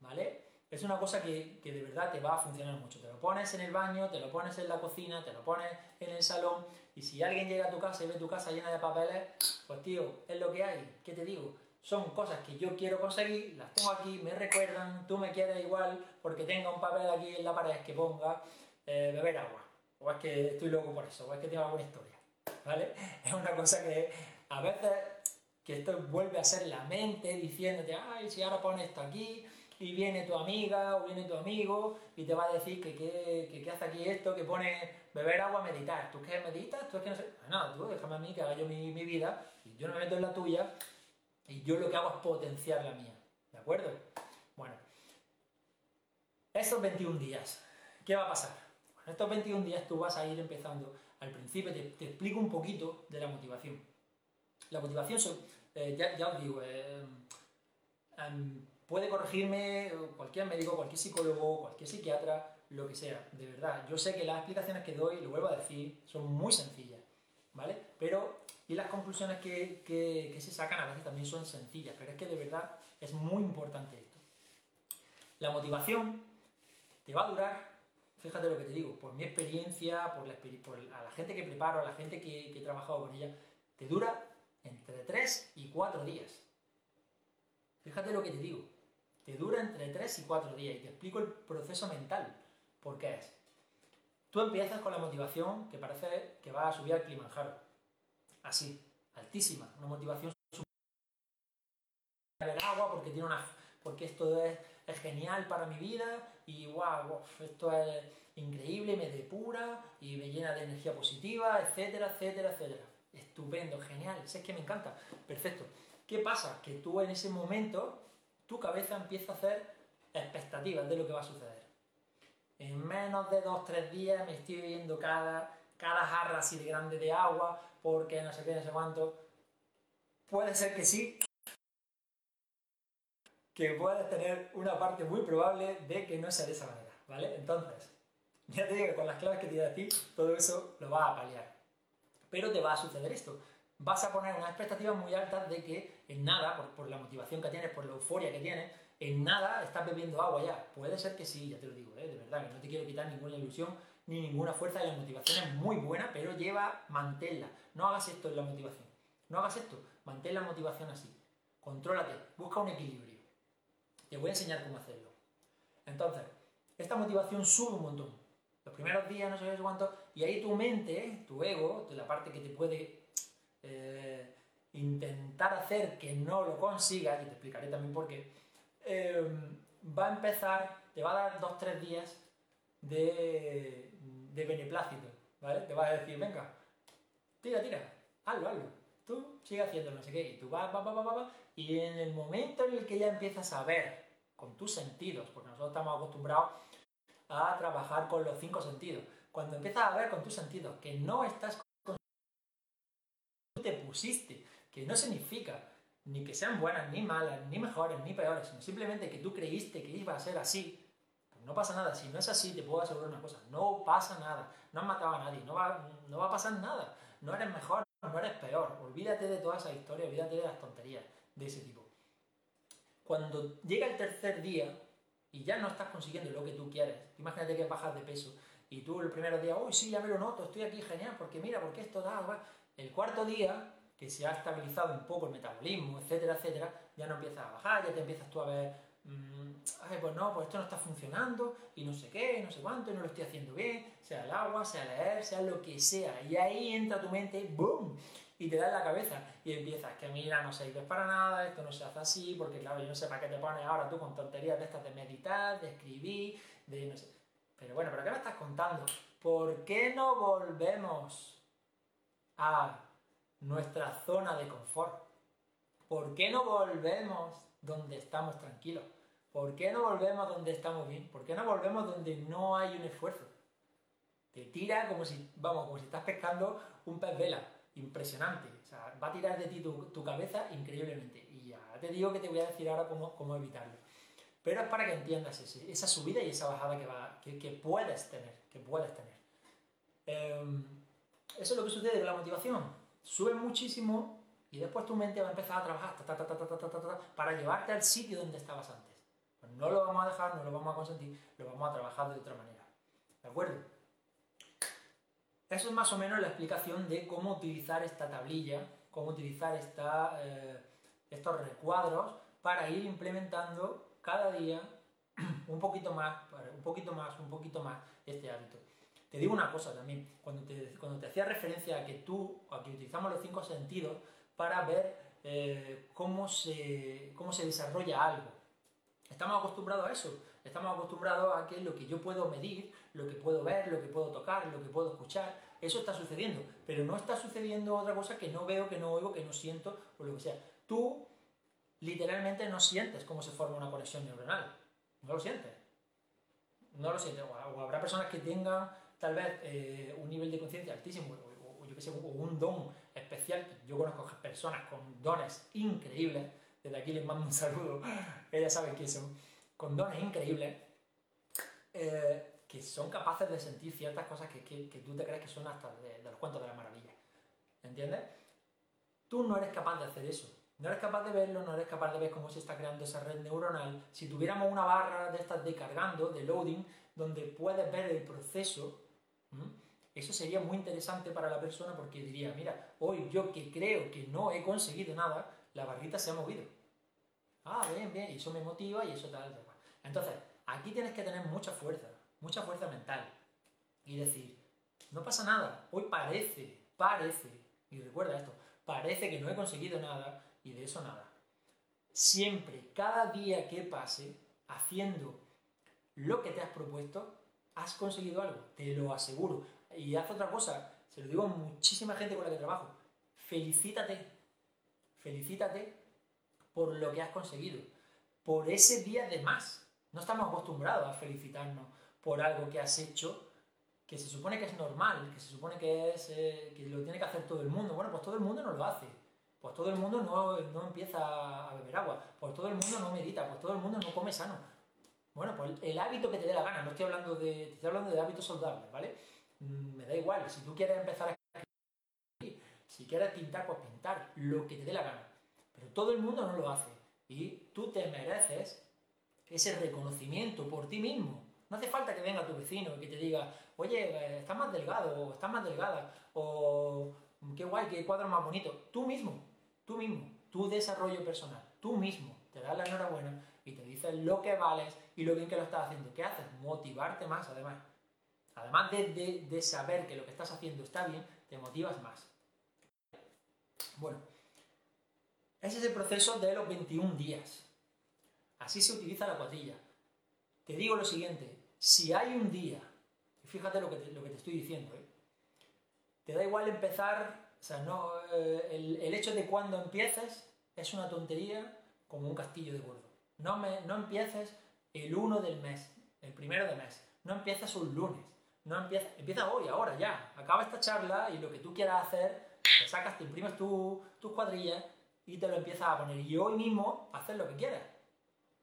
¿Vale? Es una cosa que, que, de verdad te va a funcionar mucho. Te lo pones en el baño, te lo pones en la cocina, te lo pones en el salón y si alguien llega a tu casa y ve tu casa llena de papeles, pues tío, es lo que hay. ¿Qué te digo? Son cosas que yo quiero conseguir, las tengo aquí, me recuerdan, tú me quieres igual porque tenga un papel aquí en la pared que ponga eh, beber agua. O es que estoy loco por eso, o es que tengo alguna historia. ¿Vale? Es una cosa que a veces que esto vuelve a ser la mente diciéndote, ay, si ahora pones esto aquí, y viene tu amiga o viene tu amigo y te va a decir que qué hace aquí esto, que pone beber agua, meditar. ¿Tú qué meditas? ¿Tú es que no sé? No, tú déjame a mí que haga yo mi, mi, vida y yo no me meto en la tuya y yo lo que hago es potenciar la mía. ¿De acuerdo? Bueno, estos 21 días, ¿qué va a pasar? Bueno, estos 21 días tú vas a ir empezando. Al principio te, explico un poquito de la motivación. La motivación, eh, ya, os digo, eh, um, Puede corregirme cualquier médico, cualquier psicólogo, cualquier psiquiatra, lo que sea, de verdad. Yo sé que las explicaciones que doy, lo vuelvo a decir, son muy sencillas, ¿vale? Pero, y las conclusiones que, que, se sacan a veces también son sencillas, pero es que de verdad es muy importante esto. La motivación te va a durar, fíjate lo que te digo, por mi experiencia, por la, a la gente que preparo, a la gente que, que he trabajado con ella, te dura entre 3 y 4 días. Fíjate lo que te digo. Te dura entre 3 y 4 días y te explico el proceso mental. ¿Por qué es? Tú empiezas con la motivación que parece que va a subir al Kilimanjaro. Así, altísima, una motivación beber agua porque tiene una porque esto es, genial para mi vida y wow, esto es increíble, me depura y me llena de energía positiva, etcétera, etcétera, etcétera. Estupendo, genial, sé que me encanta. Perfecto. ¿Qué pasa? Que tú en ese momento tu cabeza empieza a hacer expectativas de lo que va a suceder. En menos de dos, tres días me estoy bebiendo cada, cada jarra así de grande de agua, porque no sé qué, no sé cuánto. Puede ser que sí, que puedes tener una parte muy probable de que no sea de esa manera, ¿vale? Entonces, ya te digo con las claves que te voy a decir, todo eso lo va a paliar. Pero te va a suceder esto vas a poner unas expectativas muy altas de que en nada, por, la motivación que tienes, por la euforia que tienes, en nada estás bebiendo agua ya. Puede ser que sí, ya te lo digo, ¿eh? de verdad, que no te quiero quitar ninguna ilusión ni ninguna fuerza. La motivación es muy buena, pero lleva, manténla. No hagas esto en la motivación. No hagas esto, mantén la motivación así. Contrólate, busca un equilibrio. Te voy a enseñar cómo hacerlo. Entonces, esta motivación sube un montón. Los primeros días, no sé cuánto, y ahí tu mente, tu ego, la parte que te puede eh, intentar hacer que no lo consigas, y te explicaré también por qué, eh, va a empezar, te va a dar dos, tres días de, de beneplácito, ¿vale? Te va a decir, venga, tira, tira, hazlo, hazlo. Tú sigue haciendo no sé qué, y tú vas, vas, vas, vas, vas, y en el momento en el que ya empiezas a ver con tus sentidos, porque nosotros estamos acostumbrados a trabajar con los cinco sentidos, cuando empiezas a ver con tus sentidos que no estás te pusiste, que no significa ni que sean buenas, ni malas, ni mejores, ni peores, sino simplemente que tú creíste que iba a ser así, no pasa nada. Si no es así, te puedo asegurar una cosa, no pasa nada, no has matado a nadie, no va, no va a pasar nada, no eres mejor, no eres peor, olvídate de toda esa historia, olvídate de las tonterías de ese tipo. Cuando llega el tercer día y ya no estás consiguiendo lo que tú quieres, imagínate que bajas de peso y tú el primer día, uy, sí, ya me lo noto, estoy aquí genial, porque mira, porque esto da, el cuarto día, que se ha estabilizado un poco el metabolismo, etcétera, etcétera, ya no empiezas a bajar, ya te empiezas tú a ver, mmm, ay, pues no, pues esto no está funcionando, y no sé qué, no sé cuánto, y no lo estoy haciendo bien, sea el agua, sea leer, sea lo que sea. Y ahí entra tu mente, ¡boom! Y te da en la cabeza y empiezas, que mira, no sirve para nada, esto no se hace así, porque claro, yo no sé para qué te pones ahora tú con tonterías de estas de meditar, de escribir, de no sé. Pero bueno, ¿pero qué me estás contando? ¿Por qué no volvemos a nuestra zona de confort? ¿Por qué no volvemos donde estamos tranquilos? ¿Por qué no volvemos donde estamos bien? ¿Por qué no volvemos donde no hay un esfuerzo? Te tira como si, vamos, como si estás pescando un pez vela. Impresionante. O sea, va a tirar de ti tu, cabeza increíblemente. Y ya te digo que te voy a decir ahora cómo, cómo evitarlo. pero es para que entiendas esa subida y esa bajada que, va, que, puedes tener, que puedes tener. Em, eso es lo que sucede con la motivación. Sube muchísimo y después tu mente va a empezar a trabajar para llevarte al sitio donde estabas antes. No lo vamos a dejar, no lo vamos a consentir, lo vamos a trabajar de otra manera. ¿De acuerdo? Eso es más o menos la explicación de cómo utilizar esta tablilla, cómo utilizar esta, eh, estos recuadros para ir implementando cada día un poquito más, un poquito más, un poquito más este hábito. Te digo una cosa también, cuando te, cuando te hacía referencia a que tú, a que utilizamos los cinco sentidos para ver eh, cómo, se, cómo se desarrolla algo. Estamos acostumbrados a eso, estamos acostumbrados a que lo que yo puedo medir, lo que puedo ver, lo que puedo tocar, lo que puedo escuchar, eso está sucediendo, pero no está sucediendo otra cosa que no veo, que no oigo, que no siento, o lo que sea. Tú literalmente no sientes cómo se forma una conexión neuronal. No lo sientes. No lo sientes. O habrá personas que tengan tal vez eh, un nivel de conciencia altísimo, o, yo que sé, o un don especial. Yo conozco personas con dones increíbles. Desde aquí les mando un saludo. Ellas saben quién son. Con dones increíbles. Eh, que son capaces de sentir ciertas cosas que, tú te crees que son hasta de, de los cuentos de la maravilla. ¿Entiendes? Tú no eres capaz de hacer eso. No eres capaz de verlo, no eres capaz de ver cómo se está creando esa red neuronal. Si tuviéramos una barra de estas de cargando, de loading, donde puedes ver el proceso, eso sería muy interesante para la persona porque diría, mira, hoy yo que creo que no he conseguido nada, la barrita se ha movido. Ah, bien, bien, y eso me motiva y eso tal, tal. Entonces, aquí tienes que tener mucha fuerza, mucha fuerza mental. Y decir, no pasa nada, hoy parece, parece, y recuerda esto, parece que no he conseguido nada, y de eso nada. Siempre, cada día que pase, haciendo lo que te has propuesto, has conseguido algo, te lo aseguro. Y haz otra cosa, se lo digo a muchísima gente con la que trabajo, felicítate, felicítate por lo que has conseguido, por ese día de más. No estamos acostumbrados a felicitarnos por algo que has hecho, que se supone que es normal, que se supone que, es, eh, que lo tiene que hacer todo el mundo. Bueno, pues todo el mundo no lo hace pues todo el mundo no, empieza a beber agua, pues todo el mundo no medita, pues todo el mundo no come sano. Bueno, pues el hábito que te dé la gana, no estoy hablando de, estoy hablando de hábitos saludables, ¿vale? Mm, me da igual, si tú quieres empezar a si quieres pintar, pues pintar, lo que te dé la gana. Todo el mundo no lo hace. Y tú te mereces ese reconocimiento por ti mismo. No hace falta que venga tu vecino y que te diga, oye, eh, estás más delgado, o estás más delgada, o qué guay, qué cuadro más bonito. Tú mismo tú mismo, tu desarrollo personal, tú mismo te das la enhorabuena y te dices lo que vales y lo bien que lo estás haciendo. ¿Qué haces? Motivarte más, además. Además de, saber que lo que estás haciendo está bien, te motivas más. Bueno, ese es el proceso de los 21 días. Así se utiliza la cuadrilla. Te digo lo siguiente, si hay un día, fíjate lo que te, estoy diciendo, ¿eh? te da igual empezar o sea, no, eh, el, hecho de cuando empieces es una tontería como un castillo de gordo. No, me, no empieces el 1 del mes, el primero de mes. No empieces un lunes. No empieza, empieza hoy, ahora, ya. Acaba esta charla y lo que tú quieras hacer, te sacas, te imprimes tus cuadrillas y te lo empiezas a poner. Y hoy mismo haces lo que quieras.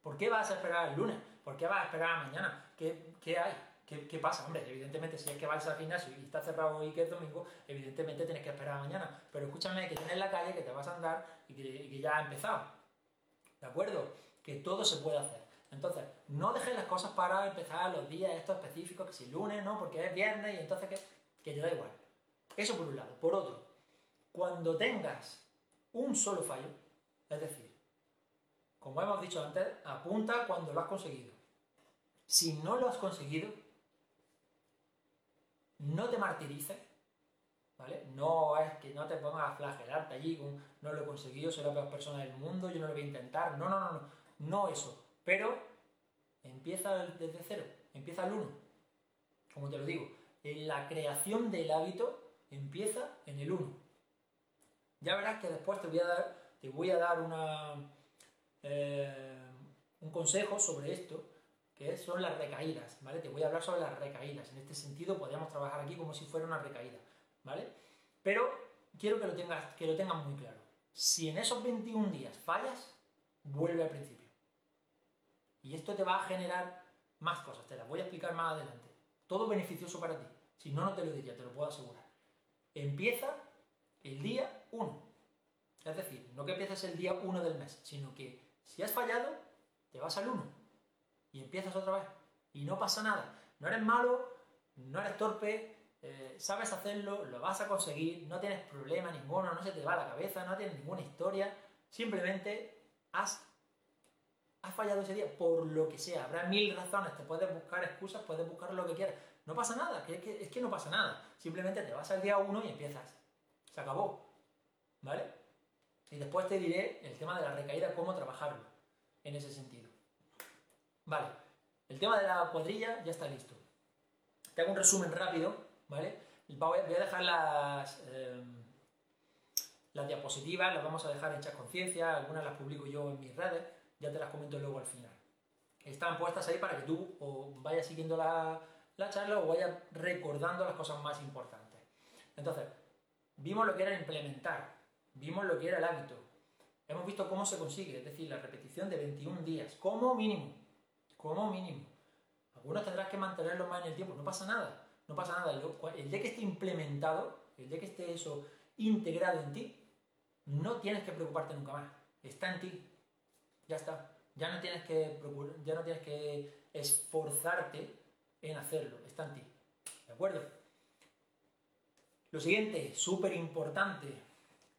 ¿Por qué vas a esperar el lunes? ¿Por qué vas a esperar mañana? ¿Qué, qué hay? ¿Qué, pasa? Hombre, evidentemente, si es que vais al gimnasio y está cerrado hoy que es domingo, evidentemente tienes que esperar mañana. Pero escúchame que tienes la calle, que te vas a andar y que, ya ha empezado. ¿De acuerdo? Que todo se puede hacer. Entonces, no dejes las cosas para empezar los días estos específicos, que si lunes, ¿no? Porque es viernes y entonces que, que te da igual. Eso por un lado. Por otro, cuando tengas un solo fallo, es decir, como hemos dicho antes, apunta cuando lo has conseguido. Si no lo has conseguido, no te martirices, ¿vale? No es que no te pongas a flagelarte allí con no lo he conseguido, soy la peor persona del mundo, yo no lo voy a intentar. No, no, no, no, no eso. Pero empieza desde cero, empieza al uno. Como te lo digo, en la creación del hábito empieza en el uno. Ya verás que después te voy a dar, te voy a dar una, eh, un consejo sobre esto que son las recaídas, ¿vale? Te voy a hablar sobre las recaídas. En este sentido podríamos trabajar aquí como si fuera una recaída, ¿vale? Pero quiero que lo tengas, que lo tengas muy claro. Si en esos 21 días fallas, vuelve al principio. Y esto te va a generar más cosas, te las voy a explicar más adelante. Todo beneficioso para ti. Si no, no te lo diría, te lo puedo asegurar. Empieza el día 1. Es decir, no que empieces el día 1 del mes, sino que si has fallado, te vas al 1 y empiezas otra vez. Y no pasa nada. No eres malo, no eres torpe, eh, sabes hacerlo, lo vas a conseguir, no tienes problema ninguno, no se te va la cabeza, no tienes ninguna historia. Simplemente has, has fallado ese día por lo que sea. Habrá mil razones, te puedes buscar excusas, puedes buscar lo que quieras. No pasa nada, es que, es que no pasa nada. Simplemente te vas al día 1 y empiezas. Se acabó. ¿Vale? Y después te diré el tema de la recaída, cómo trabajarlo en ese sentido. Vale, el tema de la cuadrilla ya está listo. Te hago un resumen rápido, ¿vale? Voy a dejar las, em, las diapositivas, las vamos a dejar hechas conciencia, algunas las publico yo en mis redes, ya te las comento luego al final. Están puestas ahí para que tú o vayas siguiendo la, la charla o vayas recordando las cosas más importantes. Entonces, vimos lo que era implementar, vimos lo que era el hábito, hemos visto cómo se consigue, es decir, la repetición de 21 días, como mínimo, como mínimo. Algunos tendrás que mantenerlo más en el tiempo, no pasa nada, no pasa nada. El día que esté implementado, el día que esté eso integrado en ti, no tienes que preocuparte nunca más, está en ti, ya está. Ya no tienes que, ya no tienes que esforzarte en hacerlo, está en ti. ¿De acuerdo? Lo siguiente, súper importante,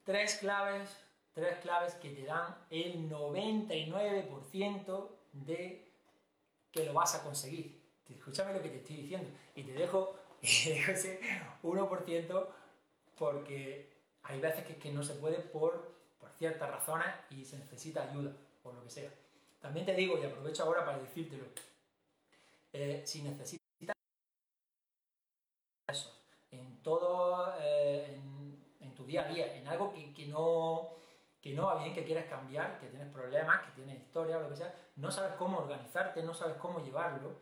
tres claves, tres claves que te dan el 99% de que lo vas a conseguir. Escúchame lo que te estoy diciendo y te dejo, ese 1% porque hay veces que, no se puede por, ciertas razones y se necesita ayuda, por lo que sea. También te digo, y aprovecho ahora para decírtelo, eh, si necesitas en todo, eh, en, tu día a día, en algo que, no, que no va bien, que quieres cambiar, que tienes problemas, que tienes historia lo que sea, no sabes cómo organizarte, no sabes cómo llevarlo,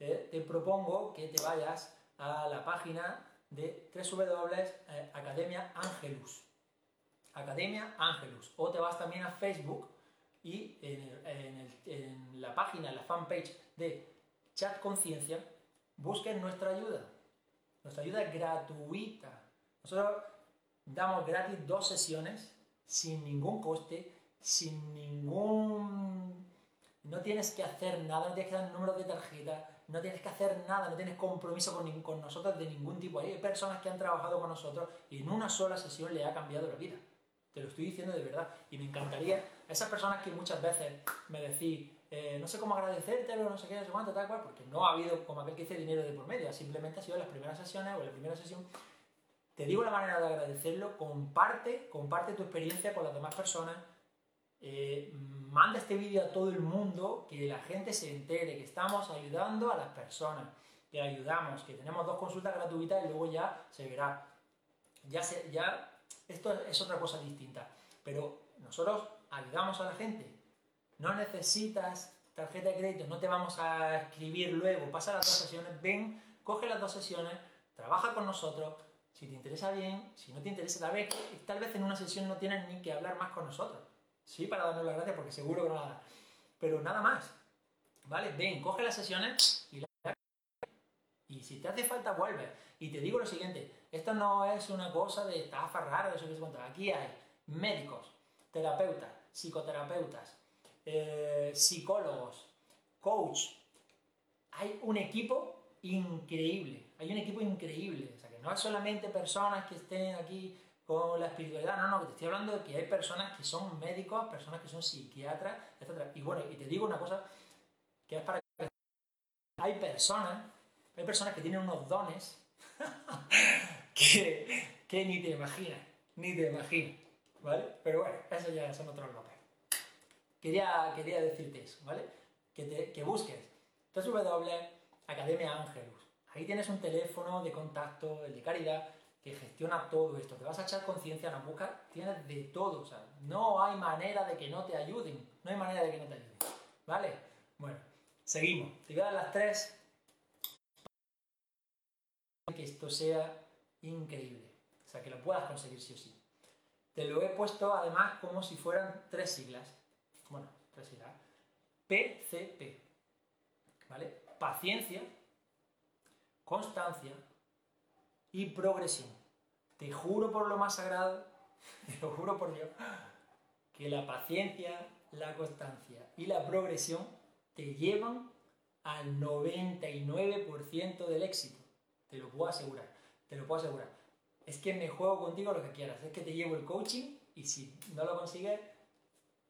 eh, te propongo que te vayas a la página de www Academia Angelus. Academia Angelus. O te vas también a Facebook y en, en la página, en la fanpage de Chat Conciencia, busquen nuestra ayuda. Nuestra ayuda es gratuita. Nosotros damos gratis dos sesiones sin ningún coste, sin ningún... No tienes que hacer nada, no tienes que dar el número de tarjeta, no tienes que hacer nada, no tienes compromiso con, con nosotros de ningún tipo. Hay personas que han trabajado con nosotros y en una sola sesión le ha cambiado la vida. Te lo estoy diciendo de verdad. Y me encantaría, esas personas que muchas veces me decís, eh, no sé cómo agradecértelo, no sé qué, no sé cuánto, tal cual, porque no ha habido, como aquel que dice, dinero de por medio, simplemente ha sido en las primeras sesiones o la primera sesión. Te digo la manera de agradecerlo, comparte, comparte tu experiencia con las demás personas, eh, manda este vídeo a todo el mundo, que la gente se entere, que estamos ayudando a las personas, que ayudamos, que tenemos dos consultas gratuitas y luego ya se verá. Ya, se, ya esto es otra cosa distinta, pero nosotros ayudamos a la gente, no necesitas tarjeta de crédito, no te vamos a escribir luego, pasa las dos sesiones, ven, coge las dos sesiones, trabaja con nosotros, si te interesa bien, si no te interesa, tal vez, tal vez en una sesión no tienes ni que hablar más con nosotros. Sí, para darnos las gracias, porque seguro que no nada. Pero nada más. ¿Vale? Ven, coge las sesiones y y si te hace falta, vuelve. Y te digo lo siguiente, esto no es una cosa de estafa rara, de eso que se cuenta. Aquí hay médicos, terapeutas, psicoterapeutas, eh, psicólogos, coach. Hay un equipo increíble, hay un equipo increíble. O sea, que no es solamente personas que estén aquí con la espiritualidad, no, no, que te estoy hablando de que hay personas que son médicos, personas que son psiquiatras, etc. Y bueno, y te digo una cosa que es para que hay personas, hay personas que tienen unos dones que, que ni te imaginas, ni te imaginas, ¿vale? Pero bueno, eso ya son otros locos. Quería, quería decirte eso, ¿vale? Que, te, que busques Academia Angelus. Ahí tienes un teléfono de contacto, el de caridad, que gestiona todo esto. Te vas a echar conciencia en la boca, tienes de todo. O sea, no hay manera de que no te ayuden. No hay manera de que no te ayuden. ¿Vale? Bueno, seguimos. Te voy a las tres que esto sea increíble. O sea, que lo puedas conseguir sí o sí. Te lo he puesto además como si fueran tres siglas bueno, PCP. ¿Vale? Paciencia, constancia y progresión. Te juro por lo más sagrado, te lo juro por Dios, que la paciencia, la constancia y la progresión te llevan al 99% del éxito. Te lo puedo asegurar, te lo puedo asegurar. Es que me juego contigo lo que quieras, es que te llevo el coaching y si no lo consigues,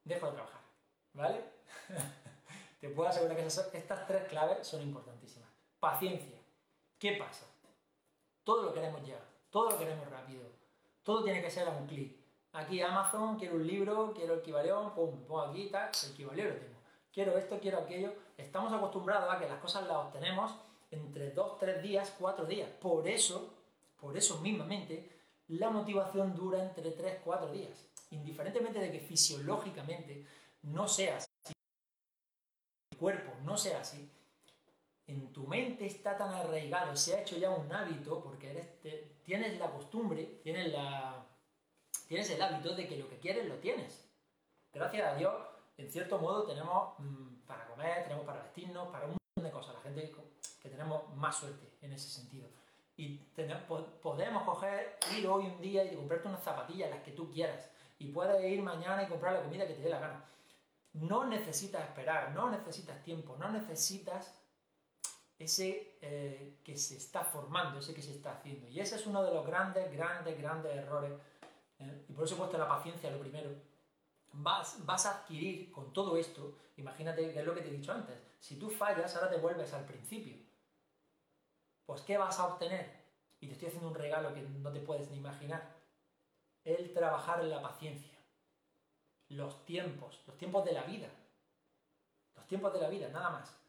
dejo de trabajar, ¿vale? te puedo asegurar que estas tres claves son importantísimas. Paciencia. ¿Qué pasa? Todo lo queremos ya, todo lo queremos rápido, todo tiene que ser a un clic. Aquí Amazon, quiero un libro, quiero el equivalión, pum, pongo aquí, tal, el equivalión lo tengo. Quiero esto, quiero aquello. Estamos acostumbrados a que las cosas las obtenemos entre 2, 3 días, 4 días. Por eso, por eso mismamente, la motivación dura entre 3, 4 días. Indiferentemente de que fisiológicamente no sea así, el cuerpo no sea así, en tu mente está tan arraigado, se ha hecho ya un hábito, porque eres, tienes la costumbre, tienes, la, tienes el hábito de que lo que quieres lo tienes. Gracias a Dios, en cierto modo, tenemos mm, para comer, tenemos para vestirnos, para un montón de cosas. La gente que tenemos más suerte en ese sentido. Y podemos coger, ir hoy un día y comprarte unas zapatillas, las que tú quieras. Y puedes ir mañana y comprar la comida que te dé la gana. No necesitas esperar, no necesitas tiempo, no necesitas ese eh, que se está formando, ese que se está haciendo. Y ese es uno de los grandes, grandes, grandes errores. ¿eh? Y por eso he puesto la paciencia lo primero. Vas, vas a adquirir con todo esto, imagínate que es lo que te he dicho antes, si tú fallas, ahora te vuelves al principio. Pues ¿qué vas a obtener? Y te estoy haciendo un regalo que no te puedes ni imaginar. El trabajar en la paciencia. Los tiempos, los tiempos de la vida. Los tiempos de la vida, nada más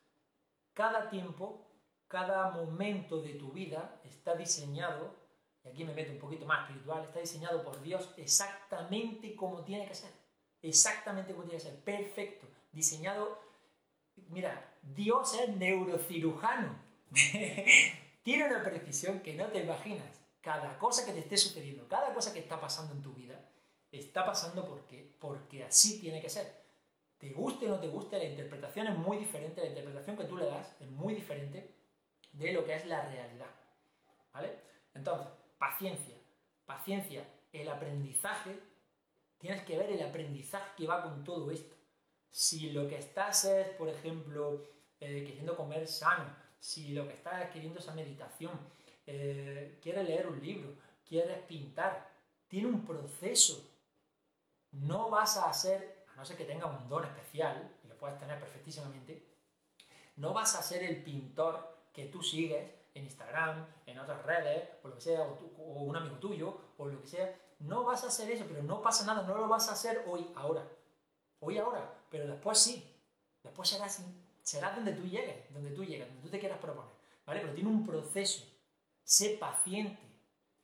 cada tiempo, cada momento de tu vida está diseñado, y aquí me meto un poquito más espiritual, está diseñado por Dios exactamente como tiene que ser. Exactamente como tiene que ser. Perfecto. Diseñado. Mira, Dios es neurocirujano. tiene una precisión que no te imaginas. Cada cosa que te esté sucediendo, cada cosa que está pasando en tu vida, está pasando porque, porque así tiene que ser te guste o no te guste, la interpretación es muy diferente, la interpretación que tú le das es muy diferente de lo que es la realidad. ¿Vale? Entonces, paciencia. Paciencia. El aprendizaje, tienes que ver el aprendizaje que va con todo esto. Si lo que estás es, por ejemplo, eh, queriendo comer sano, si lo que estás queriendo es meditación, eh, quieres leer un libro, quieres pintar, tiene un proceso. No vas a hacer no sé que tenga un don especial, y lo puedes tener perfectísimamente, no vas a ser el pintor que tú sigues en Instagram, en otras redes, o lo que sea, o, un amigo tuyo, o lo que sea. No vas a hacer eso, pero no pasa nada, no lo vas a hacer hoy, ahora. Hoy, ahora, pero después sí. Después serás, será donde tú llegues, donde tú llegues, donde tú te quieras proponer. ¿Vale? Pero tiene un proceso. Sé paciente.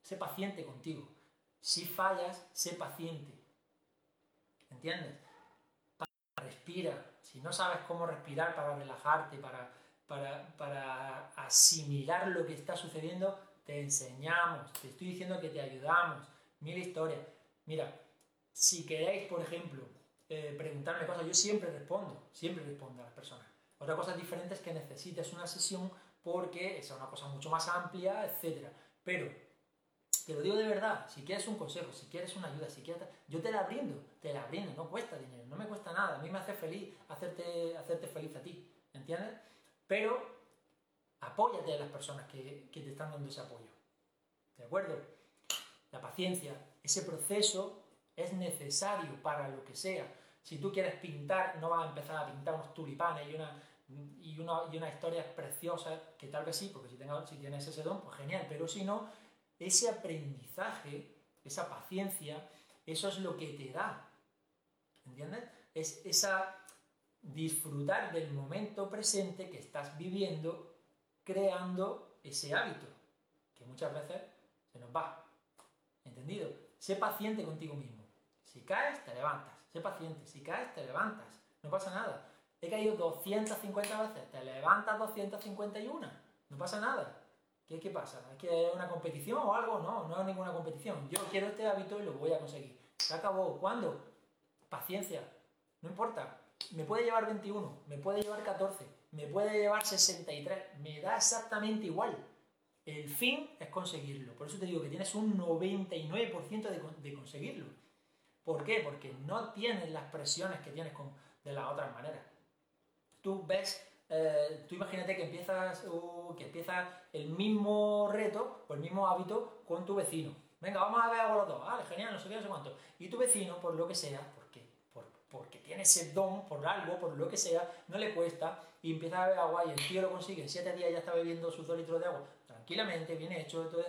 Sé paciente contigo. Si fallas, sé paciente. ¿Entiendes? respira. Si no sabes cómo respirar para relajarte, para, para, asimilar lo que está sucediendo, te enseñamos, te estoy diciendo que te ayudamos. Mil historias. Mira, si queréis, por ejemplo, eh, preguntarme cosas, yo siempre respondo, siempre respondo a las personas. Otra cosa diferente es que necesites una sesión porque es una cosa mucho más amplia, etc. Pero te lo digo de verdad, si quieres un consejo, si quieres una ayuda, si quieres... Yo te la brindo, te la brindo, no cuesta dinero, no me cuesta nada, a mí me hace feliz hacerte, hacerte feliz a ti, ¿entiendes? Pero apóyate a las personas que, que te están dando ese apoyo, ¿de acuerdo? La paciencia, ese proceso es necesario para lo que sea. Si tú quieres pintar, no vas a empezar a pintar unos tulipanes y una, y una, y una historia preciosa, que tal vez sí, porque si, tengo, si tienes ese don, pues genial, pero si no, ese aprendizaje, esa paciencia, eso es lo que te da. ¿Entiendes? Es esa disfrutar del momento presente que estás viviendo, creando ese hábito, que muchas veces se nos va. ¿Entendido? Sé paciente contigo mismo. Si caes, te levantas. Sé paciente. Si caes, te levantas. No pasa nada. He caído 250 veces. Te levantas 251. No pasa nada. ¿Qué, ¿Qué pasa? ¿Es que una competición o algo? No, no es ninguna competición. Yo quiero este hábito y lo voy a conseguir. Se acabó. ¿Cuándo? Paciencia. No importa. me puede llevar 21, me puede llevar 14, me puede llevar 63, me da exactamente igual. El fin es conseguirlo. Por eso te digo que tienes un 99% de, de, conseguirlo. ¿Por qué? Porque no tienes las presiones que tienes con, de las otras maneras. Tú ves, eh, tú imagínate que empiezas, uh, que empiezas el mismo reto o el mismo hábito con tu vecino. Venga, vamos a ver a los dos. Vale, genial, no sé qué, no sé cuánto. Y tu vecino, por lo que sea, porque, porque tiene ese don, por algo, por lo que sea, no le cuesta, y empieza a beber agua y el tío lo consigue. En siete días ya está bebiendo sus dos litros de agua tranquilamente, bien hecho, todo.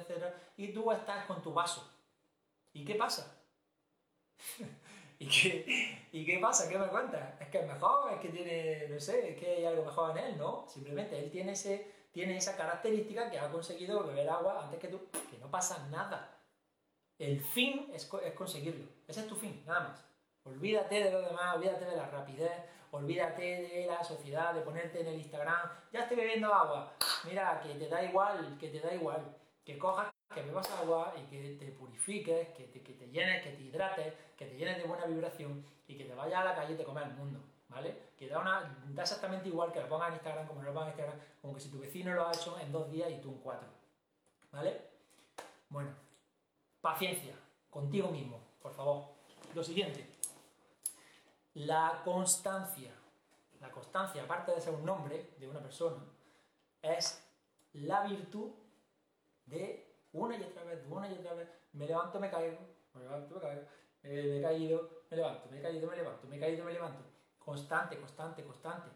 Y tú estás con tu vaso. ¿Y qué pasa? ¿Y, qué, ¿Y qué pasa? ¿Qué me cuentas? ¿Es que es mejor? ¿Es que tiene, no sé, es que hay algo mejor en él? No, simplemente él tiene, ese, tiene esa característica que ha conseguido beber agua antes que tú, que no pasa nada. El fin es, es conseguirlo. Ese es tu fin, nada más. Olvídate de lo demás, olvídate de la rapidez, olvídate de la sociedad, de ponerte en el Instagram, ya estoy bebiendo agua, mira, que te da igual, que te da igual, que cojas, que bebas agua y que te purifiques, que te, que te llenes, que te hidrates, que te llenes de buena vibración y que te vayas a la calle y te comes el mundo, ¿vale? Que da, da exactamente igual que lo pongas en Instagram como no lo pongas en Instagram, como que si tu vecino lo ha hecho en dos días y tú en cuatro, ¿vale? Bueno, paciencia, contigo mismo, por favor. Lo siguiente, la constancia. La constancia, aparte de ser un nombre de una persona, es la virtud de una y otra vez, una y otra vez, me levanto, me caigo, me levanto, me caigo, me he caído, me levanto, me he caído, me levanto, me he caído, me levanto. Constante, constante, constante.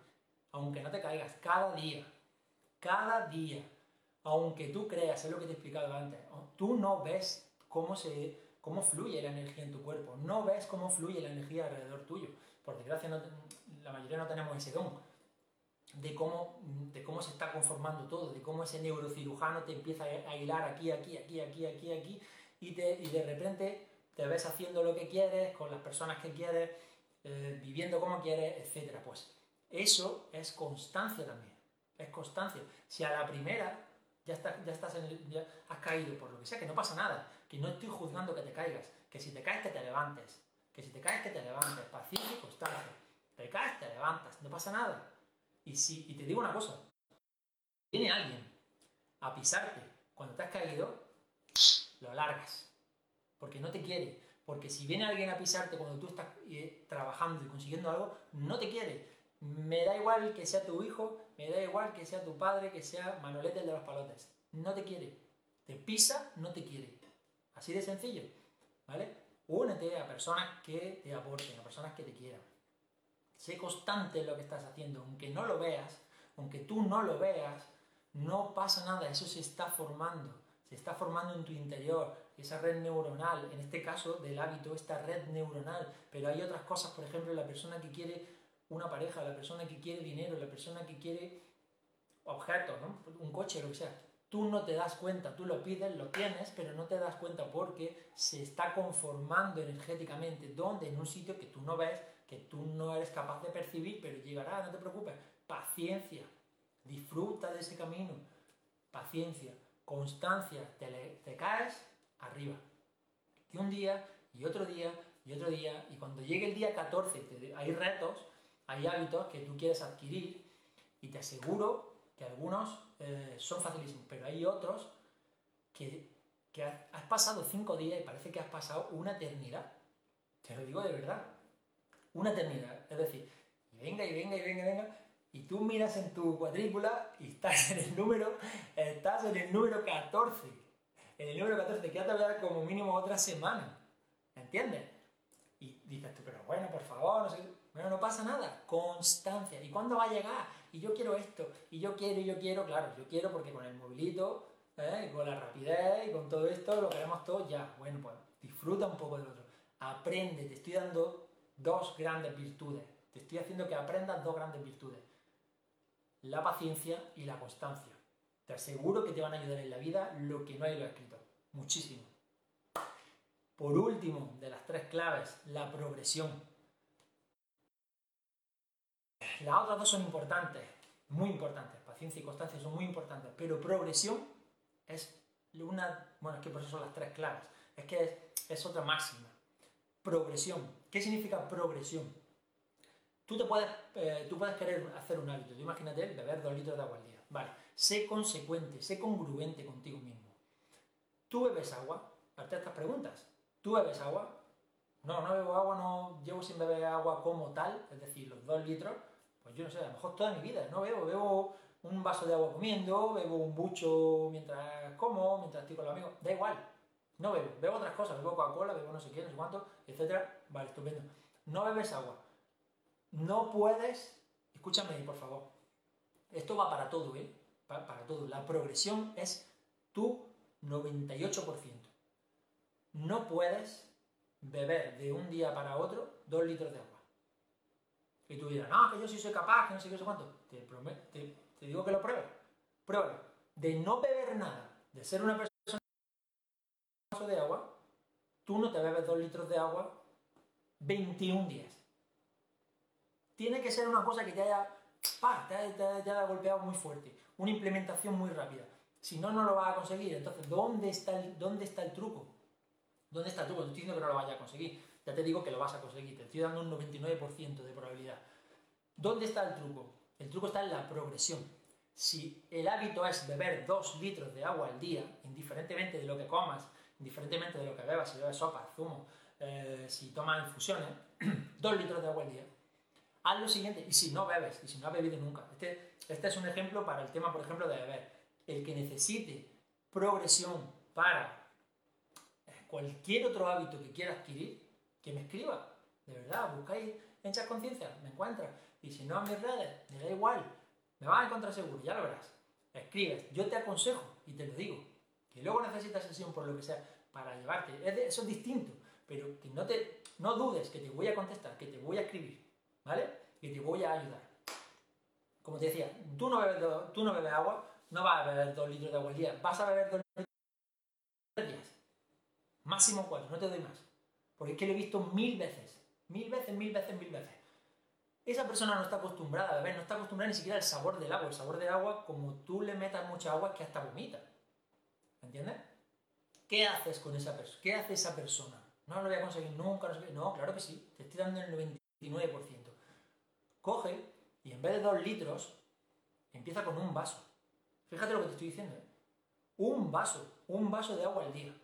Aunque no te caigas, cada día, cada día, aunque tú creas, es lo que te he explicado antes, tú no ves cómo, se, cómo fluye la energía en tu cuerpo, no ves cómo fluye la energía alrededor tuyo por desgracia la mayoría no tenemos ese don, de cómo, de cómo se está conformando todo, de cómo ese neurocirujano te empieza a hilar aquí, aquí, aquí, aquí, aquí, aquí, y, te, y de repente te ves haciendo lo que quieres, con las personas que quieres, eh, viviendo como quieres, etc. Pues eso es constancia también, es constancia. Si a la primera ya, ya, estás en ya has caído por lo que sea, que no pasa nada, que no estoy juzgando que te caigas, que si te caes que te levantes, que si te caes, que te levantes, paciencia y constancia. Te caes, te levantas, no pasa nada. Y, si, y te digo una cosa, viene alguien a pisarte cuando te has caído, lo largas, porque no te quiere. Porque si viene alguien a pisarte cuando tú estás eh, trabajando y consiguiendo algo, no te quiere. Me da igual que sea tu hijo, me da igual que sea tu padre, que sea Manolete el de los palotes. No te quiere. Te pisa, no te quiere. Así de sencillo. ¿Vale? Únete a personas que te aporten, a personas que te quieran. Sé constante lo que estás haciendo, aunque no lo veas, aunque tú no lo veas, no pasa nada, eso se está formando, se está formando en tu interior, esa red neuronal, en este caso del hábito, esta red neuronal, pero hay otras cosas, por ejemplo, la persona que quiere una pareja, la persona que quiere dinero, la persona que quiere objetos, un coche, lo que sea, tú no te das cuenta, tú lo pides, lo tienes, pero no te das cuenta porque se está conformando energéticamente, donde en un sitio que tú no ves, que tú no eres capaz de percibir, pero llegará, no te preocupes, paciencia, disfruta de ese camino, paciencia, constancia, te, caes arriba. Y un día, y otro día, y otro día, y cuando llegue el día 14, hay retos, hay hábitos que tú quieres adquirir, y te aseguro que algunos eh, son facilísimos, pero hay otros que, has, pasado cinco días y parece que has pasado una eternidad. Te lo digo de verdad. Una eternidad. Es decir, venga y venga y venga y venga. Y tú miras en tu cuadrícula y estás en el número, estás en el número 14. En el número 14 te queda todavía como mínimo otra semana. ¿Entiendes? Y dices tú, pero bueno, por favor, no sé. Bueno, no pasa nada. Constancia. ¿Y cuándo va a llegar? y yo quiero esto, y yo quiero, y yo quiero, claro, yo quiero porque con el movilito, ¿eh? con la rapidez y con todo esto lo queremos todo ya. Bueno, pues disfruta un poco del otro. Aprende, te estoy dando dos grandes virtudes. Te estoy haciendo que aprendas dos grandes virtudes. La paciencia y la constancia. Te aseguro que te van a ayudar en la vida lo que no hay lo escrito. Muchísimo. Por último, de las tres claves, la progresión. Las otras dos son importantes, muy importantes. Paciencia y constancia son muy importantes, pero progresión es una. Bueno, es que por eso son las tres claves. Es que es, otra máxima. Progresión. ¿Qué significa progresión? Tú, te puedes, eh, tú puedes querer hacer un hábito. imagínate beber dos litros de agua al día. Vale, sé consecuente, sé congruente contigo mismo. ¿Tú bebes agua? Parte estas preguntas. ¿Tú bebes agua? No, no bebo agua, no llevo sin beber agua como tal, es decir, los dos litros, pues yo no sé, a lo mejor toda mi vida, no bebo, bebo un vaso de agua comiendo, bebo un bucho mientras como, mientras estoy con los amigos, da igual, no bebo, bebo otras cosas, bebo Coca-Cola, bebo no sé qué, no sé cuánto, etcétera, vale, estupendo. No bebes agua, no puedes, escúchame por favor, esto va para todo, ¿eh? Para, para todo, la progresión es tu 98%. No puedes beber de un día para otro dos litros de agua. Y tú dirás, no, que yo sí soy capaz, que no sé qué, sé cuánto. Te, te, te digo que lo pruebes. Pruébalo. De no beber nada, de ser una persona de agua, tú no te bebes dos litros de agua 21 días. Tiene que ser una cosa que te haya, te haya, golpeado muy fuerte, una implementación muy rápida. Si no, no lo vas a conseguir. Entonces, ¿dónde está el, dónde está el truco? ¿Dónde está el truco? No estoy diciendo que no lo vaya a conseguir. Ya te digo que lo vas a conseguir. Te estoy dando un 99% de probabilidad. ¿Dónde está el truco? El truco está en la progresión. Si el hábito es beber 2 litros de agua al día, indiferentemente de lo que comas, indiferentemente de lo que bebas, si bebes sopa, zumo, eh, si tomas infusiones, 2 litros de agua al día, haz lo siguiente, y si no bebes, y si no has bebido nunca, este, este es un ejemplo para el tema, por ejemplo, de beber. El que necesite progresión para cualquier otro hábito que quiera adquirir, que me escriba. De verdad, buscáis en Chat Conciencia, me encuentras. Y si no en mis redes, me da igual. Me vas a encontrar seguro, ya lo verás. Escribes, yo te aconsejo y te lo digo. Que luego necesitas sesión por lo que sea para llevarte. eso es distinto. Pero que no, te, no dudes que te voy a contestar, que te voy a escribir. ¿Vale? Que te voy a ayudar. Como te decía, tú no bebes, tú no bebes agua, no vas a beber dos litros de agua al día. Vas a beber dos litros al día. Máximo cuatro, no te doy más. Porque es que lo he visto mil veces. Mil veces, mil veces, mil veces. Esa persona no está acostumbrada a beber, no está acostumbrada ni siquiera al sabor del agua. El sabor del agua, como tú le metas mucha agua, es que hasta vomita. ¿Entiendes? ¿Qué haces con esa persona? ¿Qué hace esa persona? No lo voy a conseguir nunca, no sé No, claro que sí. Te estoy dando el 99%. Coge y en vez de dos litros, empieza con un vaso. Fíjate lo que te estoy diciendo. ¿eh? Un vaso, un vaso de agua al día.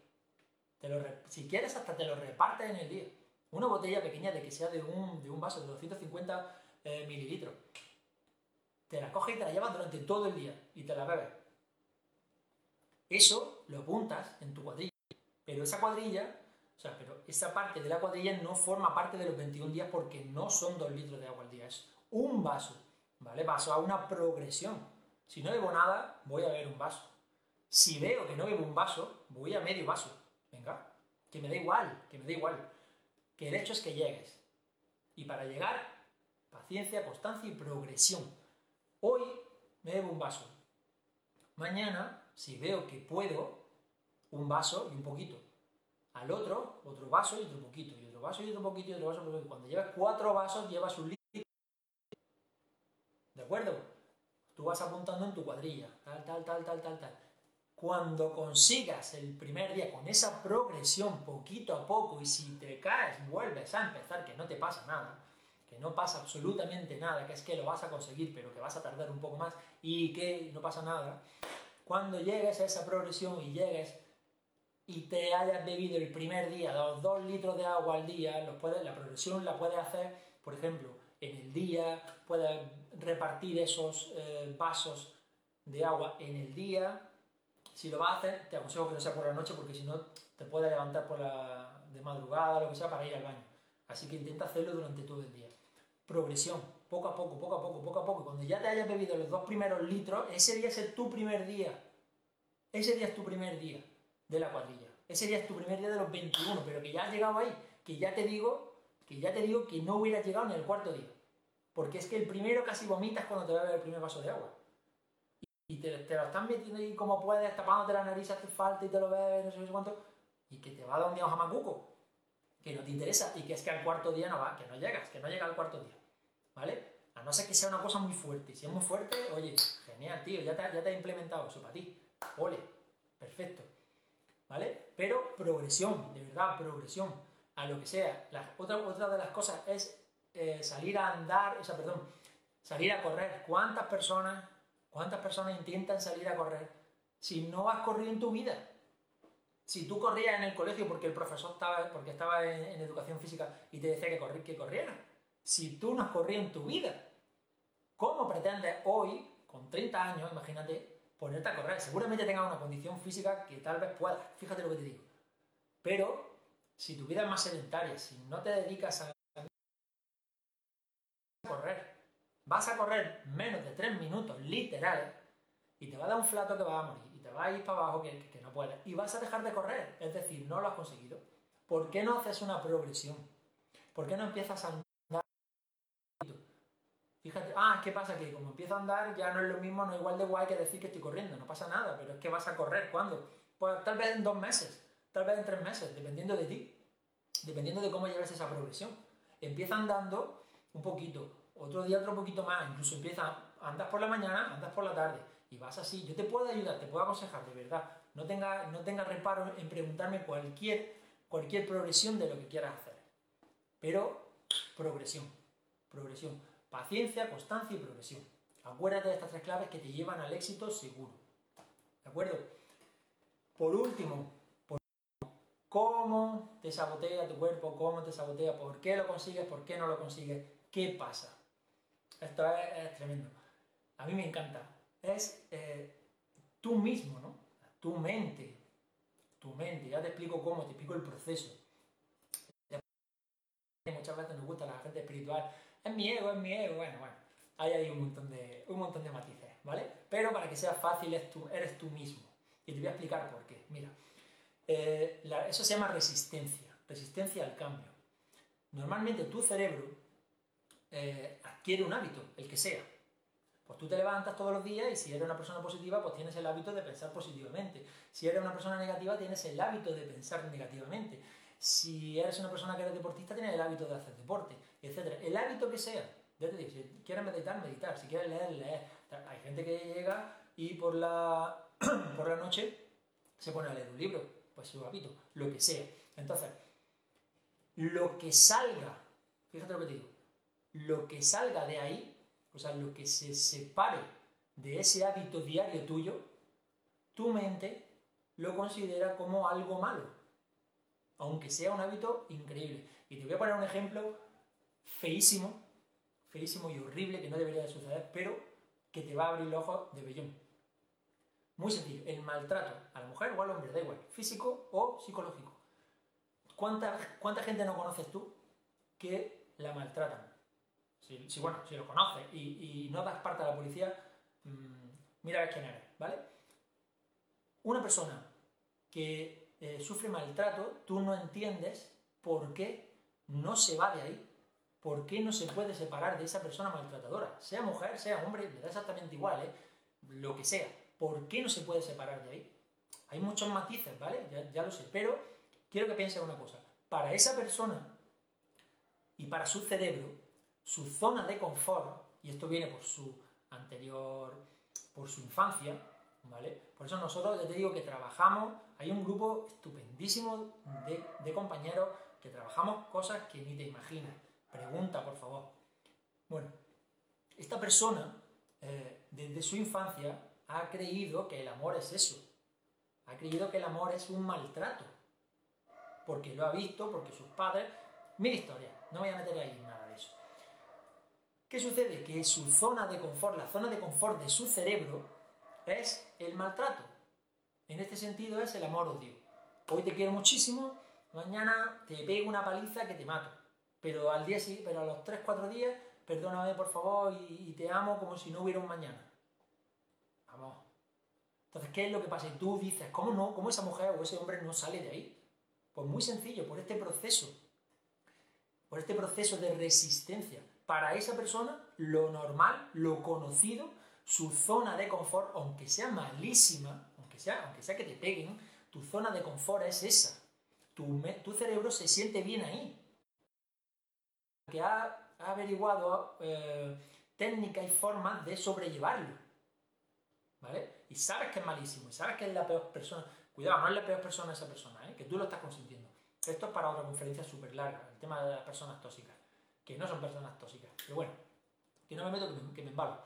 si quieres, hasta te lo repartes en el día. Una botella pequeña de que sea de un, de un vaso de 250 eh, mililitros. Te la coges y te la llevas durante todo el día y te la bebes. Eso lo apuntas en tu cuadrilla. Pero esa cuadrilla, o sea, pero esa parte de la cuadrilla no forma parte de los 21 días porque no son 2 litros de agua al día, es un vaso. ¿Vale? Vaso a una progresión. Si no bebo nada, voy a beber un vaso. Si veo que no bebo un vaso, voy a medio vaso. Venga, que me da igual, que me da igual que el hecho es que llegues. Y para llegar, paciencia, constancia y progresión. Hoy me bebo un vaso. Mañana, si veo que puedo, un vaso y un poquito. Al otro, otro vaso y otro poquito. Y otro vaso y otro poquito y otro vaso y otro poquito. Cuando llevas cuatro vasos, llevas un litro. ¿De acuerdo? Tú vas apuntando en tu cuadrilla. Tal, tal, tal, tal, tal, tal. Cuando consigas el primer día con esa progresión poquito a poco y si te caes, vuelves a empezar, que no te pasa nada, que no pasa absolutamente nada, que es que lo vas a conseguir, pero que vas a tardar un poco más y que no pasa nada, cuando llegues a esa progresión y llegues y te hayas bebido el primer día los dos litros de agua al día, los puedes, la progresión la puedes hacer, por ejemplo, en el día, puedes repartir esos eh, vasos de agua en el día, si lo vas a hacer, te aconsejo que no sea por la noche porque si no te puedes levantar por la, de madrugada, lo que sea, para ir al baño. Así que intenta hacerlo durante todo el día. Progresión, poco a poco, poco a poco, poco a poco. Cuando ya te hayas bebido los dos primeros litros, ese día es tu primer día. Ese día es tu primer día de la cuadrilla. Ese día es tu primer día de los 21, pero que ya has llegado ahí, que ya te digo, que ya te digo que no hubieras llegado ni al cuarto día. Porque es que el primero casi vomitas cuando te bebes el primer vaso de agua y te, lo están metiendo ahí como puedes, tapándote la nariz, hace falta y te lo ves, no sé cuánto, y que te va a dar un día a macuco, que no te interesa y que es que al cuarto día no va, que no llegas, que no llega al cuarto día, ¿vale? A no ser que sea una cosa muy fuerte. Si es muy fuerte, oye, genial, tío, ya te, ya te implementado eso para ti. Ole, perfecto. ¿Vale? Pero progresión, de verdad, progresión. A lo que sea. La, otra, otra de las cosas es eh, salir a andar, o sea, perdón, salir a correr. ¿Cuántas personas, cuántas personas intentan salir a correr si no has corrido en tu vida? Si tú corrías en el colegio porque el profesor estaba, porque estaba en, educación física y te decía que, corri, que corriera. Si tú no has corrido en tu vida, ¿cómo pretendes hoy, con 30 años, imagínate, ponerte a correr? Seguramente tengas una condición física que tal vez puedas, fíjate lo que te digo. Pero si tu vida es más sedentaria, si no te dedicas a correr, vas a correr menos de 3 minutos literales y te va a dar un flato que vas a morir y te va a ir para abajo que, no puedes y vas a dejar de correr, es decir, no lo has conseguido. ¿Por qué no haces una progresión? ¿Por qué no empiezas a? Fíjate, ah, ¿qué pasa? Que como empiezo a andar ya no es lo mismo, no es igual de guay que decir que estoy corriendo, no pasa nada, pero es que vas a correr, ¿cuándo? Pues tal vez en dos meses, tal vez en tres meses, dependiendo de ti, dependiendo de cómo lleves esa progresión. Empieza andando un poquito, otro día otro poquito más, incluso empieza, andas por la mañana, andas por la tarde, y vas así. Yo te puedo ayudar, te puedo aconsejar, de verdad. No tengas no tenga reparo en preguntarme cualquier, cualquier progresión de lo que quieras hacer. Pero progresión, progresión. Paciencia, constancia y progresión. Acuérdate de estas tres claves que te llevan al éxito seguro. ¿De acuerdo? Por último, cómo te sabotea tu cuerpo, cómo te sabotea, por qué lo consigues, por qué no lo consigues, qué pasa. Esto es, tremendo. A mí me encanta. Es eh, tú mismo, ¿no? Tu mente. Tu mente. Ya te explico cómo, te explico el proceso. Muchas veces nos gusta la gente espiritual. Es mi ego, es mi ego. Bueno, bueno. Hay ahí un montón de, un montón de matices, ¿vale? Pero para que sea fácil, eres tú mismo. Y te voy a explicar por qué. Mira, eh, eso se llama resistencia, resistencia al cambio. Normalmente tu cerebro eh, adquiere un hábito, el que sea. Pues tú te levantas todos los días y si eres una persona positiva, pues tienes el hábito de pensar positivamente. Si eres una persona negativa, tienes el hábito de pensar negativamente. Si eres una persona que eres deportista, tienes el hábito de hacer deporte, etc. El hábito que sea. si quieres meditar, meditar. Si quieres leer, leer. Hay gente que llega y por la, por la noche se pone a leer un libro pues su hábito, lo que sea. Entonces, lo que salga, fíjate lo que te digo, lo que salga de ahí, o sea, lo que se separe de ese hábito diario tuyo, tu mente lo considera como algo malo, aunque sea un hábito increíble. Y te voy a poner un ejemplo feísimo, feísimo y horrible que no debería de suceder, pero que te va a abrir los ojos de bellón. Muy sencillo, el maltrato a la mujer o al hombre, da igual, físico o psicológico. ¿Cuánta, cuánta gente no conoces tú que la maltratan? Si, bueno, si lo conoces y, no das parte a la policía, mmm, mira a ver quién eres, ¿vale? Una persona que eh, sufre maltrato, tú no entiendes por qué no se va de ahí, por qué no se puede separar de esa persona maltratadora, sea mujer, sea hombre, le da exactamente igual, ¿eh? lo que sea ¿Por qué no se puede separar de ahí? Hay muchos matices, ¿vale? Ya, lo sé, pero quiero que piensen una cosa. Para esa persona y para su cerebro, su zona de confort, y esto viene por su anterior, por su infancia, ¿vale? Por eso nosotros, ya te digo que trabajamos, hay un grupo estupendísimo de, compañeros que trabajamos cosas que ni te imaginas. Pregunta, por favor. Bueno, esta persona, eh, desde su infancia, ha creído que el amor es eso. Ha creído que el amor es un maltrato. Porque lo ha visto, porque sus padres... Mil historia, no voy a meter ahí nada de eso. ¿Qué sucede? Que su zona de confort, la zona de confort de su cerebro, es el maltrato. En este sentido es el amor-odio. Hoy te quiero muchísimo, mañana te pego una paliza que te mato. Pero al día sí, pero a los 3-4 días, perdóname por favor y te amo como si no hubiera un mañana. Entonces, ¿qué es lo que pasa? Y tú dices, ¿cómo no? ¿Cómo esa mujer o ese hombre no sale de ahí? Pues muy sencillo, por este proceso. Por este proceso de resistencia. Para esa persona, lo normal, lo conocido, su zona de confort, aunque sea malísima, aunque sea, aunque sea que te peguen, tu zona de confort es esa. Tu, tu cerebro se siente bien ahí. Que ha, averiguado eh, técnicas y formas de sobrellevarlo. ¿vale? Y sabes que es malísimo, y sabes que es la peor persona. Cuidado, no es la peor persona esa persona, ¿eh? que tú lo estás consintiendo. Esto es para otra conferencia súper larga, el tema de las personas tóxicas. que no son personas tóxicas. Pero bueno, que no me meto, que me, que me embalo.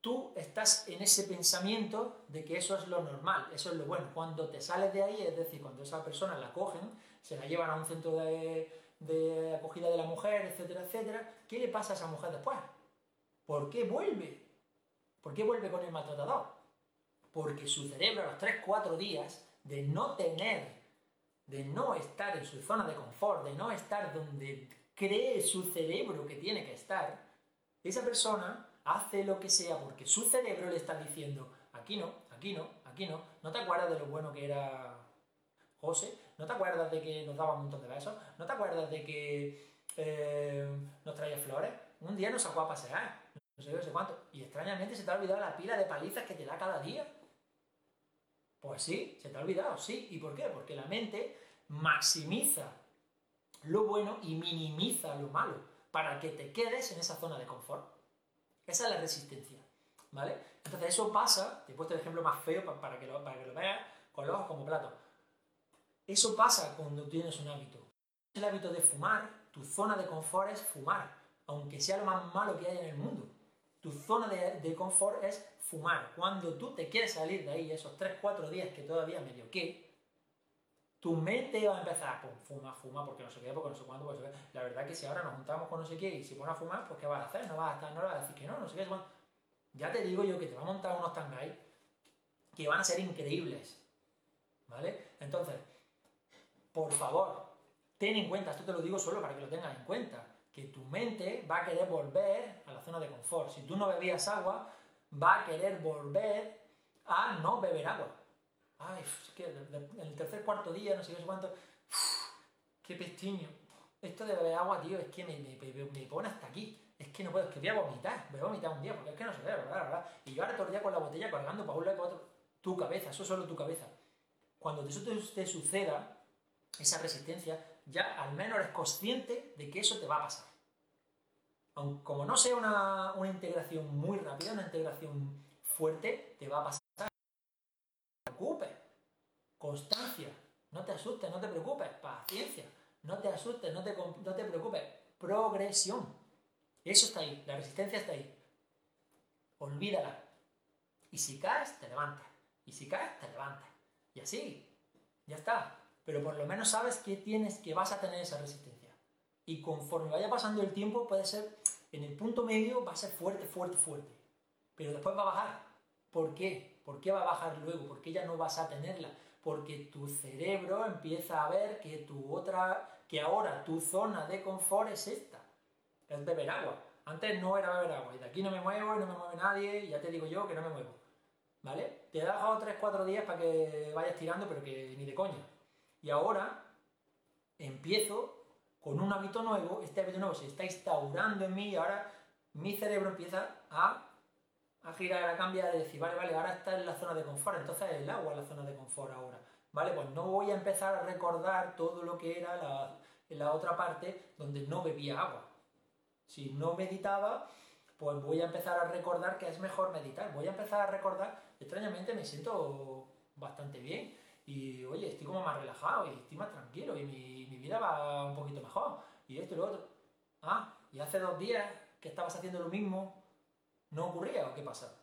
Tú estás en ese pensamiento de que eso es lo normal, eso es lo bueno. Cuando te sales de ahí, es decir, cuando esa persona la cogen, se la llevan a un centro de, de acogida de la mujer, etcétera, etcétera, ¿qué le pasa a esa mujer después? ¿Por qué vuelve? ¿Por qué vuelve con el maltratador? Porque su cerebro a los 3-4 días de no tener, de no estar en su zona de confort, de no estar donde cree su cerebro que tiene que estar, esa persona hace lo que sea porque su cerebro le está diciendo, aquí no, aquí no, aquí no, ¿no te acuerdas de lo bueno que era José? ¿No te acuerdas de que nos daba un montón de besos? ¿No te acuerdas de que eh, nos traía flores? Un día nos sacó a pasear, no sé, no sé cuánto, y extrañamente se te ha olvidado la pila de palizas que te da cada día. Pues sí, se te ha olvidado, sí. ¿Y por qué? Porque la mente maximiza lo bueno y minimiza lo malo para que te quedes en esa zona de confort. Esa es la resistencia, ¿vale? Entonces eso pasa, te he puesto el ejemplo más feo para que lo, para que lo veas con los ojos como plato. Eso pasa cuando tienes un hábito. El hábito de fumar, tu zona de confort es fumar, aunque sea lo más malo que hay en el mundo. Tu zona de, de confort es fumar. Cuando tú te quieres salir de ahí, esos 3-4 días que todavía medio que, tu mente va a empezar, pues fuma, fuma, porque no sé qué, porque no sé cuándo, porque no sé qué. La verdad que si ahora nos juntamos con no sé qué y si pones a fumar, pues ¿qué vas a hacer? No vas a estar, no vas a decir que no, no sé qué. Bueno, ya te digo yo que te va a montar unos tangáis que van a ser increíbles. ¿Vale? Entonces, por favor, ten en cuenta, esto te lo digo solo para que lo tengas en cuenta, que tu mente va a querer volver a la zona de confort. Si tú no bebías agua, va a querer volver a no beber agua. Ay, es que en el tercer cuarto día, no sé qué cuánto, qué pestiño. Esto de beber agua, tío, es que me, me, me, pone hasta aquí. Es que no puedo, es que voy a vomitar, voy a vomitar un día, porque es que no se ve, ¿verdad? ¿verdad? Y yo ahora todo el día con la botella colgando para un lado y para otro. Tu cabeza, eso es solo tu cabeza. Cuando eso te, te suceda, esa resistencia, ya al menos eres consciente de que eso te va a pasar. Aunque como no sea una, una integración muy rápida, una integración fuerte, te va a pasar. No te preocupes. Constancia. No te asustes, no te preocupes. Paciencia. No te asustes, no te, no te preocupes. Progresión. Eso está ahí. La resistencia está ahí. Olvídala. Y si caes, te levantas. Y si caes, te levantas. Y así. Ya está. Pero por lo menos sabes que tienes, que vas a tener esa resistencia. Y conforme vaya pasando el tiempo, puede ser, en el punto medio va a ser fuerte, fuerte, fuerte. Pero después va a bajar. ¿Por qué? ¿Por qué va a bajar luego? Porque ya no vas a tenerla. Porque tu cerebro empieza a ver que tu otra, que ahora tu zona de confort es esta. Es beber agua. Antes no era beber agua. Y de aquí no me muevo y no me mueve nadie. Y ya te digo yo que no me muevo. ¿Vale? Te he dejado 3-4 días para que vayas tirando, pero que ni de coña. Y ahora empiezo con un hábito nuevo, este hábito nuevo se está instaurando en mí y ahora mi cerebro empieza a, a girar, a cambiar, a decir, vale, vale, ahora está en la zona de confort, entonces el agua es la zona de confort ahora. Vale, pues no voy a empezar a recordar todo lo que era la, la otra parte donde no bebía agua. Si no meditaba, pues voy a empezar a recordar que es mejor meditar. Voy a empezar a recordar, extrañamente me siento bastante bien y oye, estoy como más relajado y estoy más tranquilo y mi, mi, vida va un poquito mejor y esto y lo otro. Ah, y hace dos días que estabas haciendo lo mismo, ¿no ocurría o qué pasa?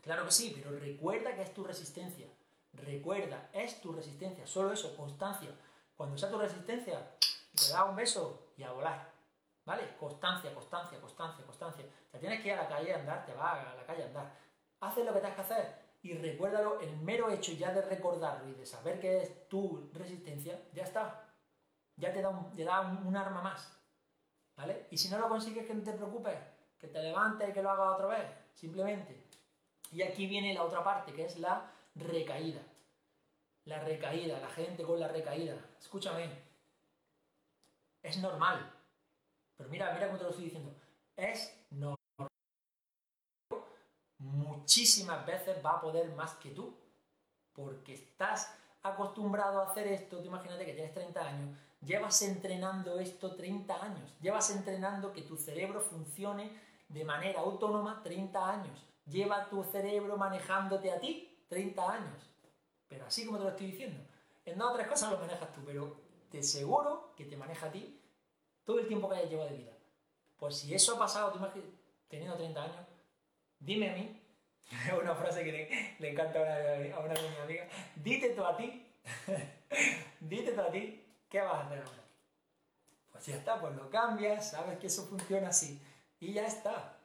Claro que sí, pero recuerda que es tu resistencia. Recuerda, es tu resistencia, solo eso, constancia. Cuando sea tu resistencia, te da un beso y a volar. ¿Vale? Constancia, constancia, constancia, constancia. Te tienes que ir a la calle a andar, te vas a la calle a andar. Haces lo que tienes que hacer y recuérdalo, el mero hecho ya de recordarlo y de saber que es tu resistencia, ya está. Ya te da un, da un, arma más. ¿Vale? Y si no lo consigues, que no te preocupes, que te levantes y que lo hagas otra vez, simplemente. Y aquí viene la otra parte, que es la recaída. La recaída, la gente con la recaída. Escúchame, es normal. Pero mira, mira cómo te lo estoy diciendo. Es normal muchísimas veces va a poder más que tú, porque estás acostumbrado a hacer esto, tú imagínate que tienes 30 años, llevas entrenando esto 30 años, llevas entrenando que tu cerebro funcione de manera autónoma 30 años, lleva tu cerebro manejándote a ti 30 años, pero así como te lo estoy diciendo, en dos o tres cosas lo manejas tú, pero te seguro que te maneja a ti todo el tiempo que hayas llevado de vida. Pues si eso ha pasado, teniendo 30 años, dime a mí, una frase que le, encanta a una, a una de mis amigas, dite tú a ti, dite tú a ti, ¿qué vas a hacer ahora? Pues ya está, pues lo cambias, sabes que eso funciona así, y ya está,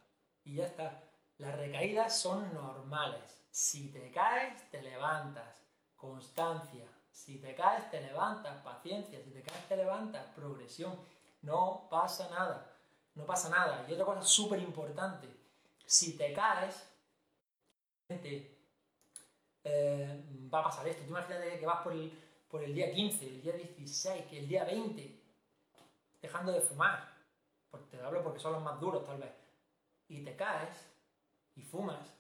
y ya está. Las recaídas son normales. Si te caes, te levantas. Constancia. Si te caes, te levantas. Paciencia. Si te caes, te levantas. Progresión. No pasa nada. No pasa nada. Y otra cosa súper importante. Si te caes, eh, va a pasar esto. Tú imagínate que vas por el, por el día 15, el día 16, que el día 20, dejando de fumar. Te hablo porque son los más duros, tal vez. Y te caes y fumas.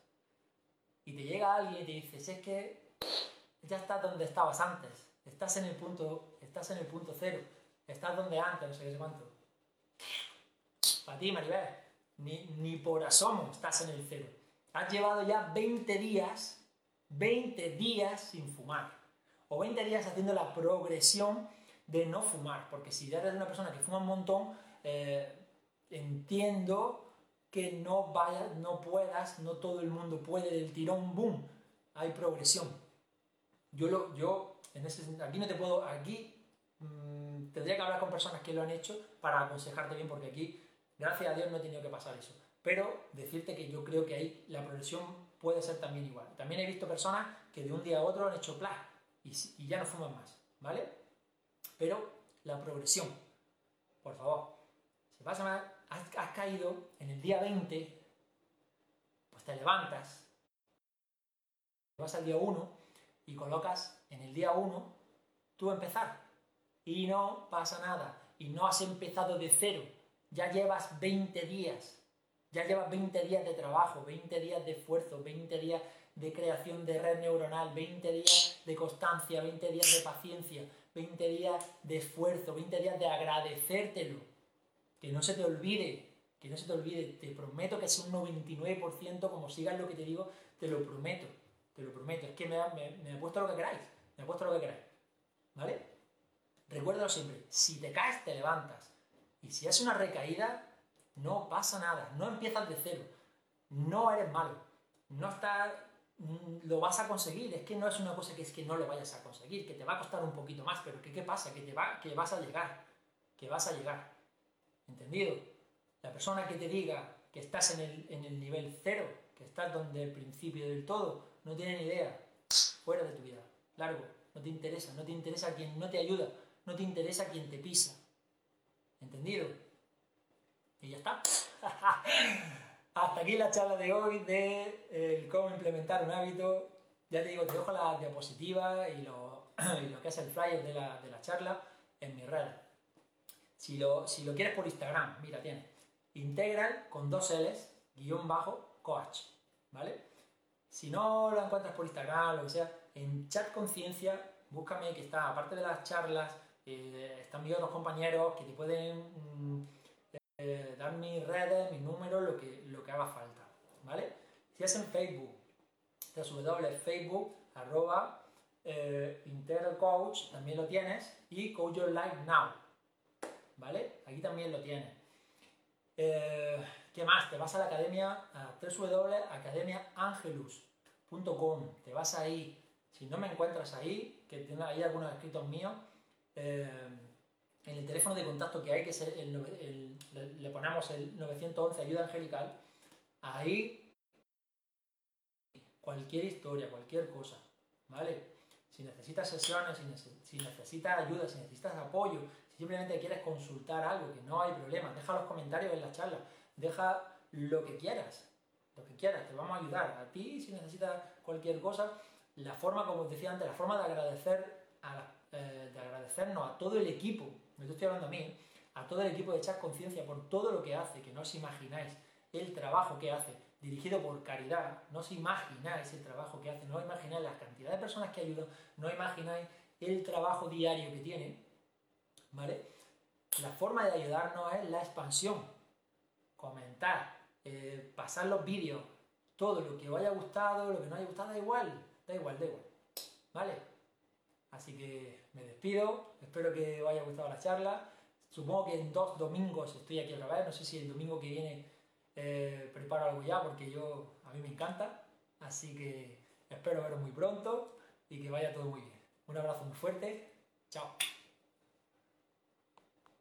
Y te llega alguien y te dice, es que ya estás donde estabas antes. Estás en el punto, estás en el punto cero. Estás donde antes, no sé qué cuánto. Para ti, Maribel, ni, ni por asomo estás en el cero. Has llevado ya 20 días, 20 días sin fumar. O 20 días haciendo la progresión de no fumar. Porque si ya eres una persona que fuma un montón, eh, entiendo que no, vaya, no puedas, no todo el mundo puede del tirón, boom, hay progresión. Yo, lo, yo en ese, aquí no te puedo, aquí mm, tendría que hablar con personas que lo han hecho para aconsejarte bien, porque aquí, gracias a Dios, no he tenido que pasar eso. Pero decirte que yo creo que ahí la progresión puede ser también igual. También he visto personas que de un día a otro han hecho plas y, ya no fuman más, ¿vale? Pero la progresión, por favor, se pasa mal, has, caído en el día 20, pues te levantas, vas al día 1 y colocas en el día 1 tú empezar. Y no pasa nada. Y no has empezado de cero. Ya llevas 20 días. Ya llevas 20 días de trabajo, 20 días de esfuerzo, 20 días de creación de red neuronal, 20 días de constancia, 20 días de paciencia, 20 días de esfuerzo, 20 días de agradecértelo que no se te olvide, que no se te olvide, te prometo que es un 99%, como sigas lo que te digo, te lo prometo, te lo prometo, es que me, me, me he puesto lo que queráis, me he puesto lo que queráis, ¿vale? Recuérdalo siempre, si te caes te levantas, y si es una recaída, no pasa nada, no empiezas de cero, no eres malo, no estás lo vas a conseguir. Es que no es una cosa que es que no lo vayas a conseguir, que te va a costar un poquito más, pero que, ¿qué pasa? Que, te va, que vas a llegar, que vas a llegar. ¿Entendido? La persona que te diga que estás en el, nivel cero, que estás donde el principio del todo, no tiene ni idea. Fuera de tu vida. Largo. No te interesa. No te interesa quien no te ayuda. No te interesa quien te pisa. ¿Entendido? Y ya está. Hasta aquí la charla de hoy de cómo implementar un hábito. Ya te digo, te dejo la diapositiva y lo, que es el flyer de la, de la charla en mi red. Si lo, si lo quieres por Instagram, mira, tiene integral con dos L's, guion bajo, coach, ¿vale? Si no lo encuentras por Instagram, lo que sea, en Chat Conciencia, búscame que está, aparte de las charlas, eh, están mis otros compañeros que te pueden mm, eh, dar mis redes, mis números, lo que, lo que haga falta, ¿vale? Si es en Facebook, www.facebook, arroba, eh, también lo tienes, y Coach Your Life Now, ¿vale? Aquí también lo tienes. Eh, ¿Qué más? Te vas a la academia, a www.academiaangelus.com, te vas ahí. Si no me encuentras ahí, que tiene ahí algunos escritos míos, eh, en el teléfono de contacto que hay, que es el, le ponemos el 911 ayuda angelical, ahí cualquier historia, cualquier cosa, ¿vale? Si necesitas sesiones, si necesitas ayuda, si necesitas apoyo, simplemente quieres consultar algo, que no hay problema, deja los comentarios en la charla, deja lo que quieras, lo que quieras, te vamos a ayudar. A ti, si necesitas cualquier cosa, la forma, como os decía antes, la forma de agradecer eh, de agradecernos a todo el equipo, me estoy hablando a mí, a todo el equipo de echar Conciencia por todo lo que hace, que no os imagináis el trabajo que hace, dirigido por caridad, no os imagináis el trabajo que hace, no os imagináis la cantidad de personas que ayudan, no os imagináis el trabajo diario que tiene, ¿vale? La forma de ayudarnos es la expansión, comentar, eh, pasar los vídeos, todo lo que os haya gustado, lo que no haya gustado, da igual, da igual, da igual, ¿vale? Así que me despido, espero que os haya gustado la charla, Supongo que en dos domingos estoy aquí otra vez, no sé si el domingo que viene eh, preparo algo ya porque a mí me encanta, así que espero veros muy pronto y que vaya todo muy bien. Un abrazo muy fuerte, chao.